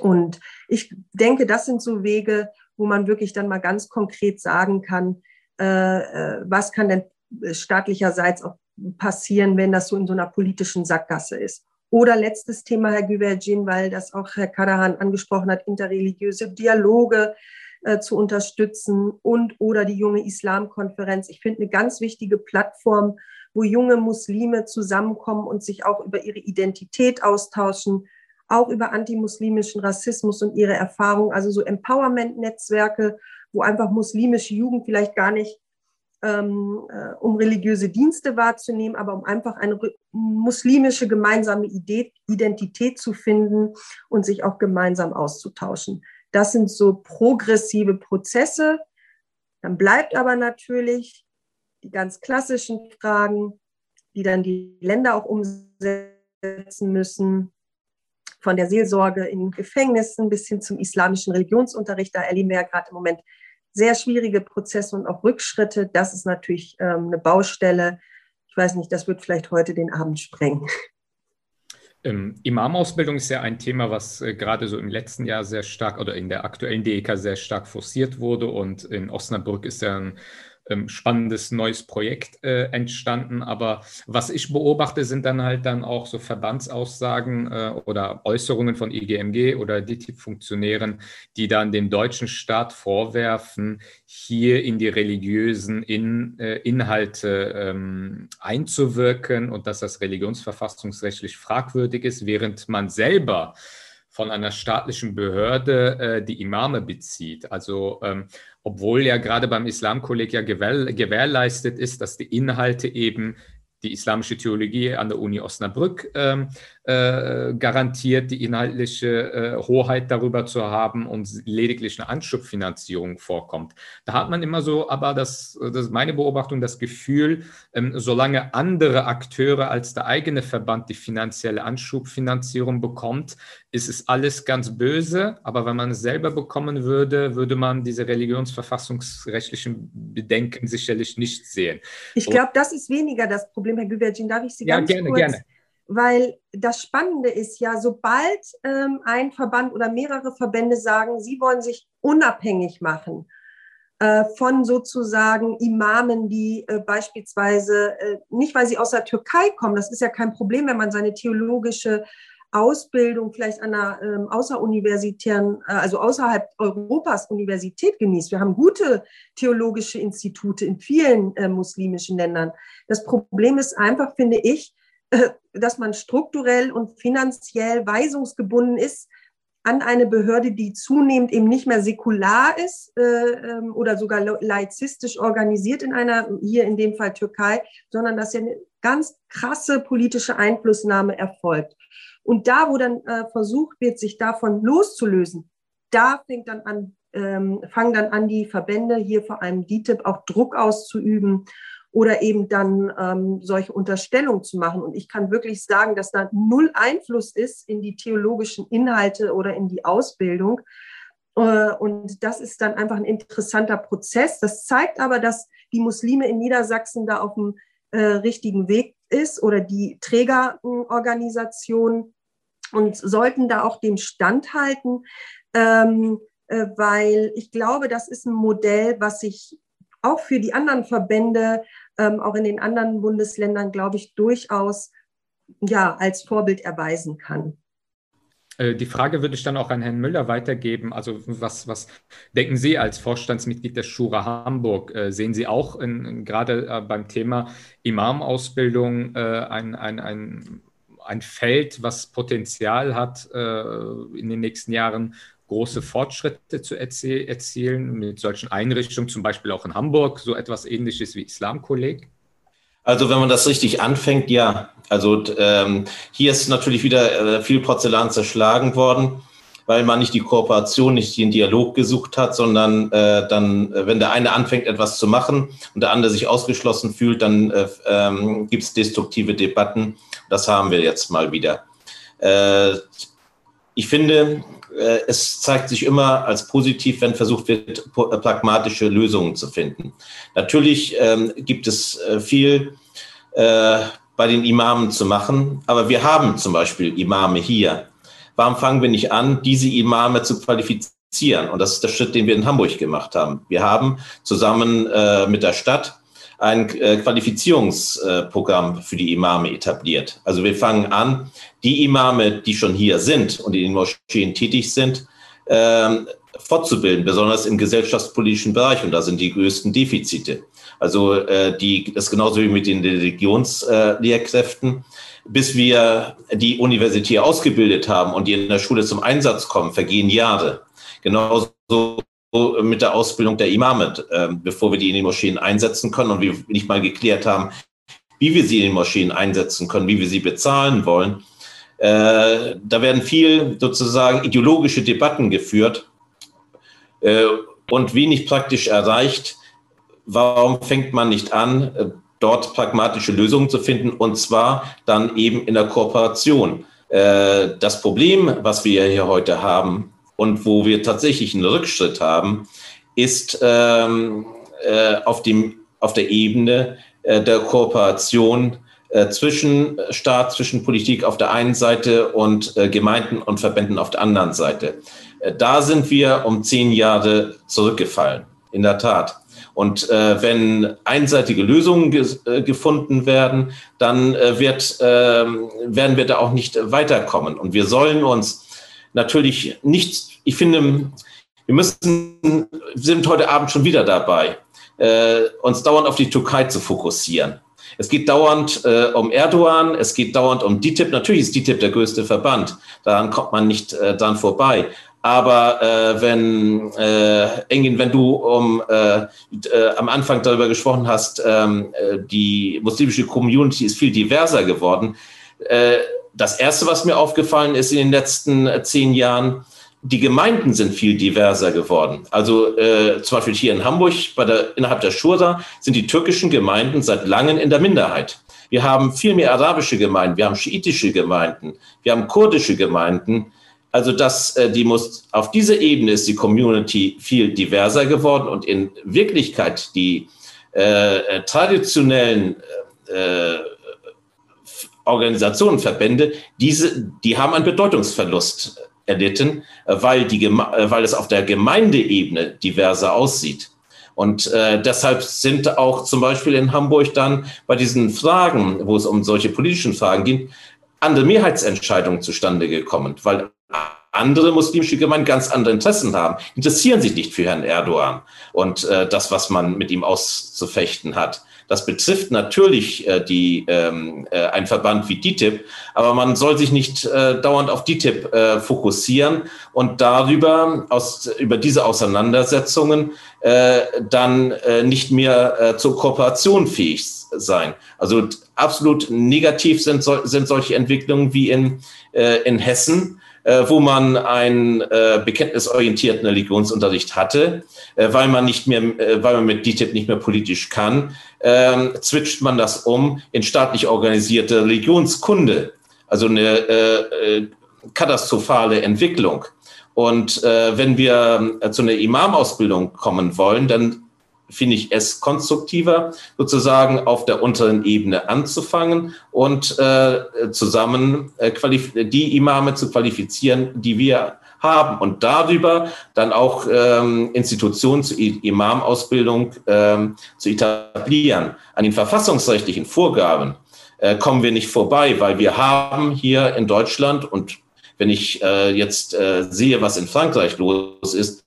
Und ich denke, das sind so Wege, wo man wirklich dann mal ganz konkret sagen kann, äh, äh was kann denn staatlicherseits auch passieren, wenn das so in so einer politischen Sackgasse ist. Oder letztes Thema, Herr Güvercin, weil das auch Herr Kadahan angesprochen hat, interreligiöse Dialoge äh, zu unterstützen und oder die junge Islamkonferenz. Ich finde eine ganz wichtige Plattform, wo junge Muslime zusammenkommen und sich auch über ihre Identität austauschen, auch über antimuslimischen Rassismus und ihre Erfahrungen, also so Empowerment-Netzwerke, wo einfach muslimische Jugend vielleicht gar nicht ähm, äh, um religiöse Dienste wahrzunehmen, aber um einfach eine muslimische gemeinsame Identität zu finden und sich auch gemeinsam auszutauschen. Das sind so progressive Prozesse. Dann bleibt aber natürlich die ganz klassischen Fragen, die dann die Länder auch umsetzen müssen, von der Seelsorge in Gefängnissen bis hin zum islamischen Religionsunterricht. Da erleben wir ja gerade im Moment sehr schwierige Prozesse und auch Rückschritte. Das ist natürlich ähm, eine Baustelle. Ich weiß nicht, das wird vielleicht heute den Abend sprengen. Ähm, Imamausbildung ist ja ein Thema, was äh, gerade so im letzten Jahr sehr stark oder in der aktuellen DEK sehr stark forciert wurde. Und in Osnabrück ist ja ein ähm, spannendes neues Projekt äh, entstanden. Aber was ich beobachte, sind dann halt dann auch so Verbandsaussagen äh, oder Äußerungen von IGMG oder DITIB-Funktionären, die dann dem deutschen Staat vorwerfen, hier in die religiösen in, äh, Inhalte ähm, einzuwirken und dass das religionsverfassungsrechtlich fragwürdig ist, während man selber von einer staatlichen Behörde äh, die Imame bezieht. Also ähm, obwohl ja gerade beim Islamkolleg ja gewähr, gewährleistet ist, dass die Inhalte eben die islamische Theologie an der Uni Osnabrück ähm, äh, garantiert, die inhaltliche äh, Hoheit darüber zu haben und lediglich eine Anschubfinanzierung vorkommt. Da hat man immer so, aber das, das ist meine Beobachtung, das Gefühl, ähm, solange andere Akteure als der eigene Verband die finanzielle Anschubfinanzierung bekommt, ist es alles ganz böse. Aber wenn man es selber bekommen würde, würde man diese religionsverfassungsrechtlichen Bedenken sicherlich nicht sehen. Ich glaube, das ist weniger das Problem, Herr Güvercin. Darf ich Sie ja, ganz gerne, kurz gerne weil das Spannende ist ja, sobald ähm, ein Verband oder mehrere Verbände sagen, sie wollen sich unabhängig machen äh, von sozusagen Imamen, die äh, beispielsweise äh, nicht, weil sie aus der Türkei kommen, das ist ja kein Problem, wenn man seine theologische Ausbildung vielleicht an einer ähm, außeruniversitären, äh, also außerhalb Europas Universität genießt. Wir haben gute theologische Institute in vielen äh, muslimischen Ländern. Das Problem ist einfach, finde ich, dass man strukturell und finanziell weisungsgebunden ist an eine Behörde, die zunehmend eben nicht mehr säkular ist äh, ähm, oder sogar laizistisch organisiert in einer, hier in dem Fall Türkei, sondern dass ja eine ganz krasse politische Einflussnahme erfolgt. Und da, wo dann äh, versucht wird, sich davon loszulösen, da fängt dann an, ähm, fangen dann an, die Verbände, hier vor allem DITIB, auch Druck auszuüben oder eben dann ähm, solche Unterstellungen zu machen. Und ich kann wirklich sagen, dass da null Einfluss ist in die theologischen Inhalte oder in die Ausbildung. Äh, und das ist dann einfach ein interessanter Prozess. Das zeigt aber, dass die Muslime in Niedersachsen da auf dem äh, richtigen Weg ist oder die Trägerorganisation und sollten da auch dem standhalten, ähm, äh, weil ich glaube, das ist ein Modell, was sich auch für die anderen Verbände ähm, auch in den anderen Bundesländern, glaube ich, durchaus ja, als Vorbild erweisen kann. Äh, die Frage würde ich dann auch an Herrn Müller weitergeben. Also was, was denken Sie als Vorstandsmitglied der Schura Hamburg? Äh, sehen Sie auch in, gerade äh, beim Thema Imam-Ausbildung ein, ein, ein, ein Feld, was Potenzial hat, in den nächsten Jahren große Fortschritte zu erzielen mit solchen Einrichtungen, zum Beispiel auch in Hamburg, so etwas ähnliches wie Islamkolleg? Also wenn man das richtig anfängt, ja. Also ähm, hier ist natürlich wieder äh, viel Porzellan zerschlagen worden, weil man nicht die Kooperation, nicht den Dialog gesucht hat, sondern äh, dann, äh, wenn der eine anfängt, etwas zu machen und der andere sich ausgeschlossen fühlt, dann äh, ähm, gibt es destruktive Debatten. Das haben wir jetzt mal wieder. Äh, ich finde, es zeigt sich immer als positiv, wenn versucht wird, äh, pragmatische Lösungen zu finden. Natürlich ähm, gibt es äh, viel äh, bei den Imamen zu machen, aber wir haben zum Beispiel Imame hier. Warum fangen wir nicht an, diese Imame zu qualifizieren? Und das ist der Schritt, den wir in Hamburg gemacht haben. Wir haben zusammen äh, mit der Stadt ein äh, Qualifizierungsprogramm für die Imame etabliert. Also wir fangen an, die Imame, die schon hier sind und in den Moscheen tätig sind, ähm, fortzubilden, besonders im gesellschaftspolitischen Bereich. Und da sind die größten Defizite. Also äh, die, das ist genauso wie mit den Religionslehrkräften. Bis wir die universitär ausgebildet haben und die in der Schule zum Einsatz kommen, vergehen Jahre. Genauso mit der Ausbildung der Imame, äh, bevor wir die in den Moscheen einsetzen können und wir nicht mal geklärt haben, wie wir sie in den Moscheen einsetzen können, wie wir sie bezahlen wollen. Äh, da werden viel sozusagen ideologische Debatten geführt äh, und wenig praktisch erreicht. Warum fängt man nicht an, äh, dort pragmatische Lösungen zu finden und zwar dann eben in der Kooperation? Äh, das Problem, was wir hier heute haben, und wo wir tatsächlich einen Rückschritt haben, ist ähm, äh, auf, dem, auf der Ebene äh, der Kooperation äh, zwischen Staat, zwischen Politik auf der einen Seite und äh, Gemeinden und Verbänden auf der anderen Seite. Äh, da sind wir um zehn Jahre zurückgefallen, in der Tat. Und äh, wenn einseitige Lösungen ge äh, gefunden werden, dann äh, wird, äh, werden wir da auch nicht weiterkommen. Und wir sollen uns natürlich nicht, ich finde, wir müssen, sind heute Abend schon wieder dabei, äh, uns dauernd auf die Türkei zu fokussieren. Es geht dauernd äh, um Erdogan, es geht dauernd um DITIB. Natürlich ist DITIB der größte Verband, daran kommt man nicht äh, dran vorbei. Aber äh, wenn, äh, Engin, wenn du um, äh, äh, am Anfang darüber gesprochen hast, ähm, äh, die muslimische Community ist viel diverser geworden, äh, das Erste, was mir aufgefallen ist in den letzten äh, zehn Jahren, die Gemeinden sind viel diverser geworden. Also äh, zum Beispiel hier in Hamburg, bei der, innerhalb der Schura, sind die türkischen Gemeinden seit langem in der Minderheit. Wir haben viel mehr arabische Gemeinden, wir haben schiitische Gemeinden, wir haben kurdische Gemeinden. Also das, äh, die muss, auf dieser Ebene ist die Community viel diverser geworden und in Wirklichkeit die äh, äh traditionellen äh, Organisationen, Verbände, diese, die haben einen Bedeutungsverlust erlitten, weil, die, weil es auf der Gemeindeebene diverser aussieht. Und äh, deshalb sind auch zum Beispiel in Hamburg dann bei diesen Fragen, wo es um solche politischen Fragen ging, andere Mehrheitsentscheidungen zustande gekommen, weil andere muslimische Gemeinden ganz andere Interessen haben, interessieren sich nicht für Herrn Erdogan und äh, das, was man mit ihm auszufechten hat. Das betrifft natürlich äh, die, ähm, äh, ein Verband wie DITIB, aber man soll sich nicht äh, dauernd auf DITIB äh, fokussieren und darüber, aus, über diese Auseinandersetzungen äh, dann äh, nicht mehr äh, zur Kooperation fähig sein. Also absolut negativ sind, sind solche Entwicklungen wie in, äh, in Hessen wo man einen äh, bekenntnisorientierten Religionsunterricht hatte, äh, weil man nicht mehr, äh, weil man mit DTIP nicht mehr politisch kann, ähm, switcht man das um in staatlich organisierte Religionskunde. Also eine äh, äh, katastrophale Entwicklung. Und äh, wenn wir äh, zu einer Imam-Ausbildung kommen wollen, dann finde ich es konstruktiver, sozusagen auf der unteren Ebene anzufangen und äh, zusammen äh, die Imame zu qualifizieren, die wir haben und darüber dann auch ähm, Institutionen zur Imamausbildung ähm, zu etablieren. An den verfassungsrechtlichen Vorgaben äh, kommen wir nicht vorbei, weil wir haben hier in Deutschland und wenn ich äh, jetzt äh, sehe, was in Frankreich los ist,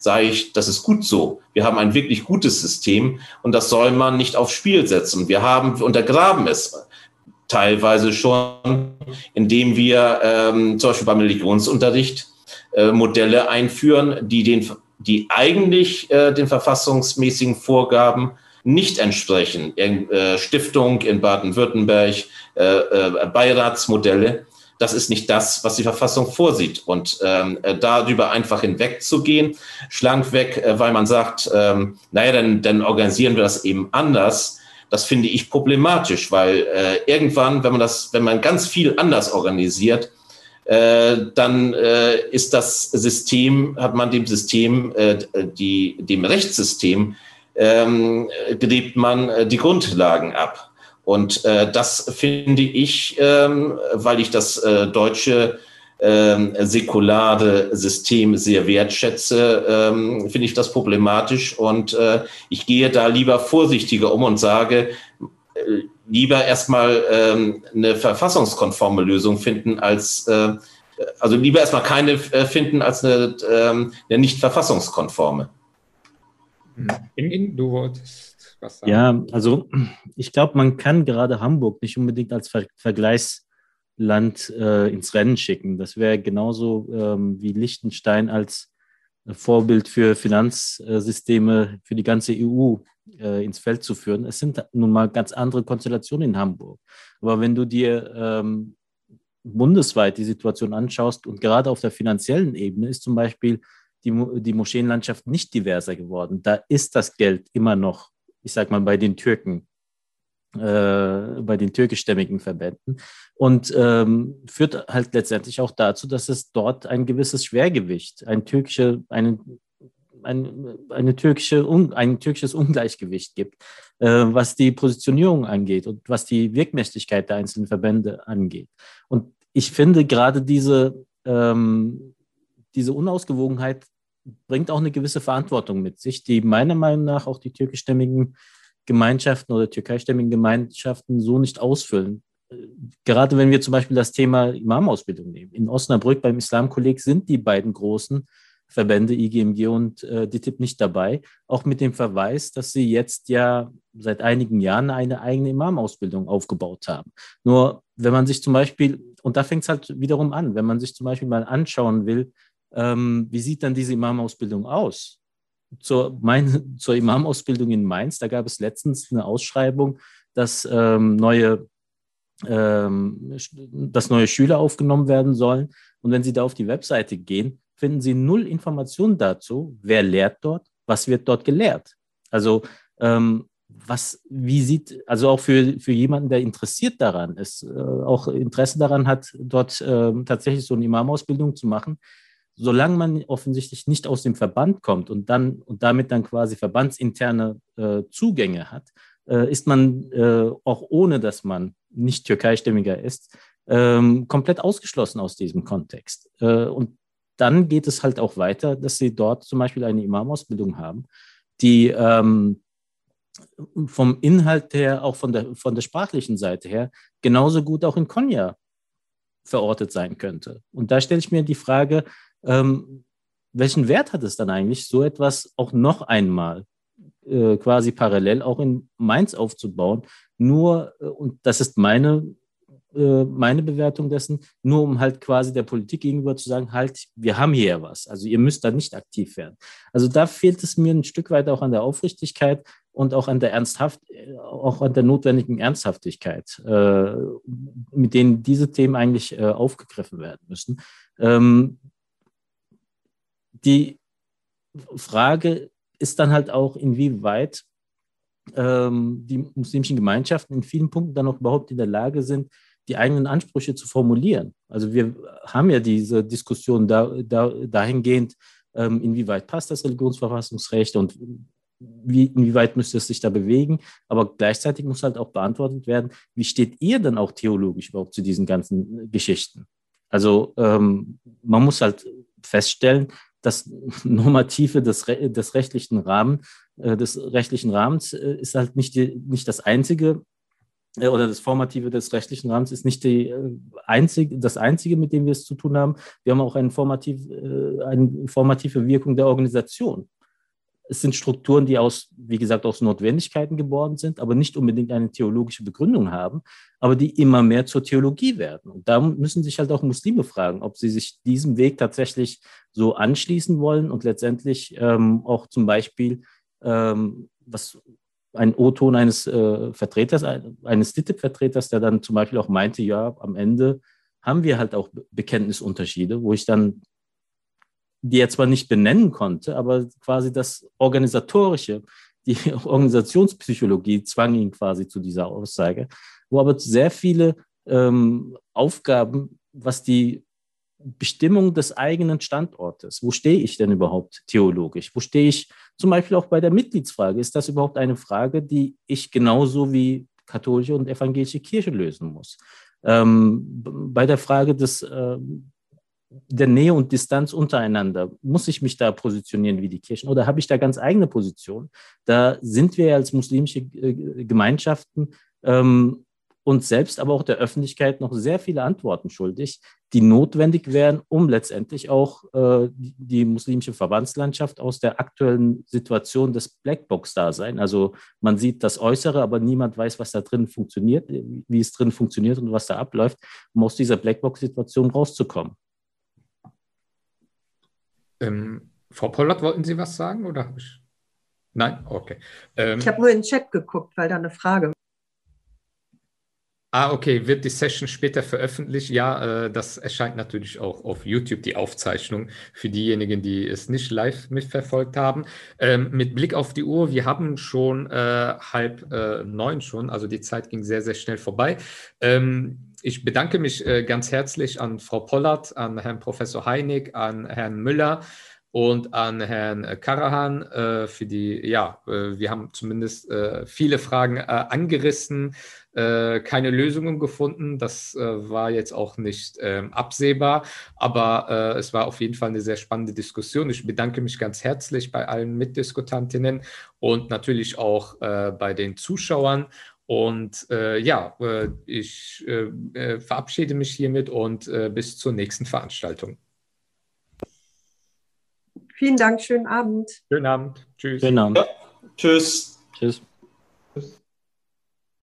sage ich, das ist gut so. Wir haben ein wirklich gutes System und das soll man nicht aufs Spiel setzen. Wir haben, wir untergraben es teilweise schon, indem wir ähm, zum Beispiel beim Religionsunterricht äh, Modelle einführen, die den, die eigentlich äh, den verfassungsmäßigen Vorgaben nicht entsprechen. Äh, Stiftung in Baden-Württemberg, äh, äh, Beiratsmodelle das ist nicht das, was die Verfassung vorsieht. Und ähm, äh, darüber einfach hinwegzugehen, schlank weg, äh, weil man sagt, ähm, naja, dann, dann organisieren wir das eben anders. Das finde ich problematisch, weil äh, irgendwann, wenn man das, wenn man ganz viel anders organisiert, äh, dann äh, ist das System, hat man dem System, äh, die, dem Rechtssystem, ähm, gräbt man äh, die Grundlagen ab. Und äh, das finde ich, ähm, weil ich das äh, deutsche ähm, säkulare System sehr wertschätze, ähm, finde ich das problematisch. Und äh, ich gehe da lieber vorsichtiger um und sage, äh, lieber erstmal ähm, eine verfassungskonforme Lösung finden als äh, also lieber erstmal keine äh, finden als eine, ähm, eine nicht verfassungskonforme. In, du wolltest was sagen? Ja, also ich glaube, man kann gerade Hamburg nicht unbedingt als Ver Vergleichsland äh, ins Rennen schicken. Das wäre genauso ähm, wie Liechtenstein als äh, Vorbild für Finanzsysteme für die ganze EU äh, ins Feld zu führen. Es sind nun mal ganz andere Konstellationen in Hamburg. Aber wenn du dir ähm, bundesweit die Situation anschaust und gerade auf der finanziellen Ebene ist zum Beispiel die, die Moscheenlandschaft nicht diverser geworden. Da ist das Geld immer noch ich sag mal, bei den Türken, äh, bei den türkischstämmigen Verbänden und ähm, führt halt letztendlich auch dazu, dass es dort ein gewisses Schwergewicht, ein türkische, eine, ein, eine türkische, ein türkisches Ungleichgewicht gibt, äh, was die Positionierung angeht und was die Wirkmächtigkeit der einzelnen Verbände angeht. Und ich finde gerade diese, ähm, diese Unausgewogenheit bringt auch eine gewisse Verantwortung mit sich, die meiner Meinung nach auch die türkischstämmigen Gemeinschaften oder türkeistämmigen Gemeinschaften so nicht ausfüllen. Gerade wenn wir zum Beispiel das Thema Imamausbildung nehmen. In Osnabrück beim Islamkolleg sind die beiden großen Verbände IGMG und äh, DITIB nicht dabei, auch mit dem Verweis, dass sie jetzt ja seit einigen Jahren eine eigene Imamausbildung aufgebaut haben. Nur wenn man sich zum Beispiel, und da fängt es halt wiederum an, wenn man sich zum Beispiel mal anschauen will, ähm, wie sieht dann diese Imamausbildung aus? Zur, mein, <laughs> zur Imamausbildung in Mainz, da gab es letztens eine Ausschreibung, dass ähm, neue ähm, dass neue Schüler aufgenommen werden sollen. Und wenn Sie da auf die Webseite gehen, finden Sie null Informationen dazu, wer lehrt dort, was wird dort gelehrt. Also ähm, was, wie sieht, also auch für, für jemanden, der interessiert daran ist, äh, auch Interesse daran hat, dort äh, tatsächlich so eine Imamausbildung zu machen, solange man offensichtlich nicht aus dem Verband kommt und dann und damit dann quasi verbandsinterne äh, Zugänge hat, äh, ist man äh, auch ohne, dass man nicht türkeistämmiger ist, ähm, komplett ausgeschlossen aus diesem Kontext. Äh, und dann geht es halt auch weiter, dass sie dort zum Beispiel eine Imamausbildung haben, die ähm, vom Inhalt her, auch von der, von der sprachlichen Seite her, genauso gut auch in Konya verortet sein könnte. Und da stelle ich mir die Frage, ähm, welchen Wert hat es dann eigentlich, so etwas auch noch einmal äh, quasi parallel auch in Mainz aufzubauen? Nur, äh, und das ist meine, äh, meine Bewertung dessen, nur um halt quasi der Politik gegenüber zu sagen, halt, wir haben hier ja was. Also ihr müsst da nicht aktiv werden. Also da fehlt es mir ein Stück weit auch an der Aufrichtigkeit und auch an der Ernsthaft, auch an der notwendigen Ernsthaftigkeit, äh, mit denen diese Themen eigentlich äh, aufgegriffen werden müssen. Ähm, die Frage ist dann halt auch, inwieweit ähm, die muslimischen Gemeinschaften in vielen Punkten dann auch überhaupt in der Lage sind, die eigenen Ansprüche zu formulieren. Also wir haben ja diese Diskussion da, da, dahingehend, ähm, inwieweit passt das Religionsverfassungsrecht und wie, inwieweit müsste es sich da bewegen. Aber gleichzeitig muss halt auch beantwortet werden, wie steht ihr denn auch theologisch überhaupt zu diesen ganzen Geschichten? Also ähm, man muss halt feststellen, das <laughs> Normative des, des rechtlichen Rahmen, äh, des rechtlichen Rahmens äh, ist halt nicht, die, nicht das einzige äh, oder das Formative des rechtlichen Rahmens ist nicht die, einzig, das Einzige, mit dem wir es zu tun haben. Wir haben auch eine, formativ, eine formative Wirkung der Organisation. Es sind Strukturen, die aus, wie gesagt, aus Notwendigkeiten geboren sind, aber nicht unbedingt eine theologische Begründung haben, aber die immer mehr zur Theologie werden. Und da müssen sich halt auch Muslime fragen, ob sie sich diesem Weg tatsächlich so anschließen wollen und letztendlich ähm, auch zum Beispiel, ähm, was ein O-Ton eines äh, Vertreters, eines DITIB-Vertreters, der dann zum Beispiel auch meinte, ja, am Ende haben wir halt auch Bekenntnisunterschiede, wo ich dann die er zwar nicht benennen konnte, aber quasi das Organisatorische, die <laughs> Organisationspsychologie zwang ihn quasi zu dieser Aussage, wo aber sehr viele ähm, Aufgaben, was die Bestimmung des eigenen Standortes, wo stehe ich denn überhaupt theologisch? Wo stehe ich zum Beispiel auch bei der Mitgliedsfrage? Ist das überhaupt eine Frage, die ich genauso wie katholische und evangelische Kirche lösen muss? Ähm, bei der Frage des ähm, der Nähe und Distanz untereinander? Muss ich mich da positionieren wie die Kirchen oder habe ich da ganz eigene Position? Da sind wir als muslimische äh, Gemeinschaften ähm, uns selbst, aber auch der Öffentlichkeit noch sehr viele Antworten schuldig, die notwendig wären, um letztendlich auch äh, die, die, muslimische Verbandslandschaft aus der aktuellen Situation des Blackbox-Dasein, also man sieht das Äußere, aber niemand weiß, was da drin funktioniert, wie es drin funktioniert und was da abläuft, um aus dieser Blackbox-Situation rauszukommen. Ähm, Frau Pollert, wollten Sie was sagen oder habe ich? Nein? Okay. Ähm, ich habe nur in den Chat geguckt, weil da eine Frage. Ah, okay. Wird die Session später veröffentlicht? Ja, äh, das erscheint natürlich auch auf YouTube, die Aufzeichnung, für diejenigen, die es nicht live mitverfolgt haben. Ähm, mit Blick auf die Uhr, wir haben schon äh, halb äh, neun schon, also die Zeit ging sehr, sehr schnell vorbei. Ähm, ich bedanke mich äh, ganz herzlich an Frau Pollert, an Herrn Professor Heinig, an Herrn Müller und an Herrn äh, Karahan äh, für die, ja, äh, wir haben zumindest äh, viele Fragen äh, angerissen, keine Lösungen gefunden. Das war jetzt auch nicht ähm, absehbar, aber es war auf jeden Fall eine sehr spannende Diskussion. Ich bedanke mich ganz herzlich bei allen Mitdiskutantinnen und natürlich auch bei den Zuschauern. Und äh, ja, äh, ich äh, äh, verabschiede mich hiermit und äh, bis zur nächsten Veranstaltung. Vielen Dank, schönen Abend. Schönen Abend. Tschüss. Schönen Abend. Ja. Tschüss. Tschüss.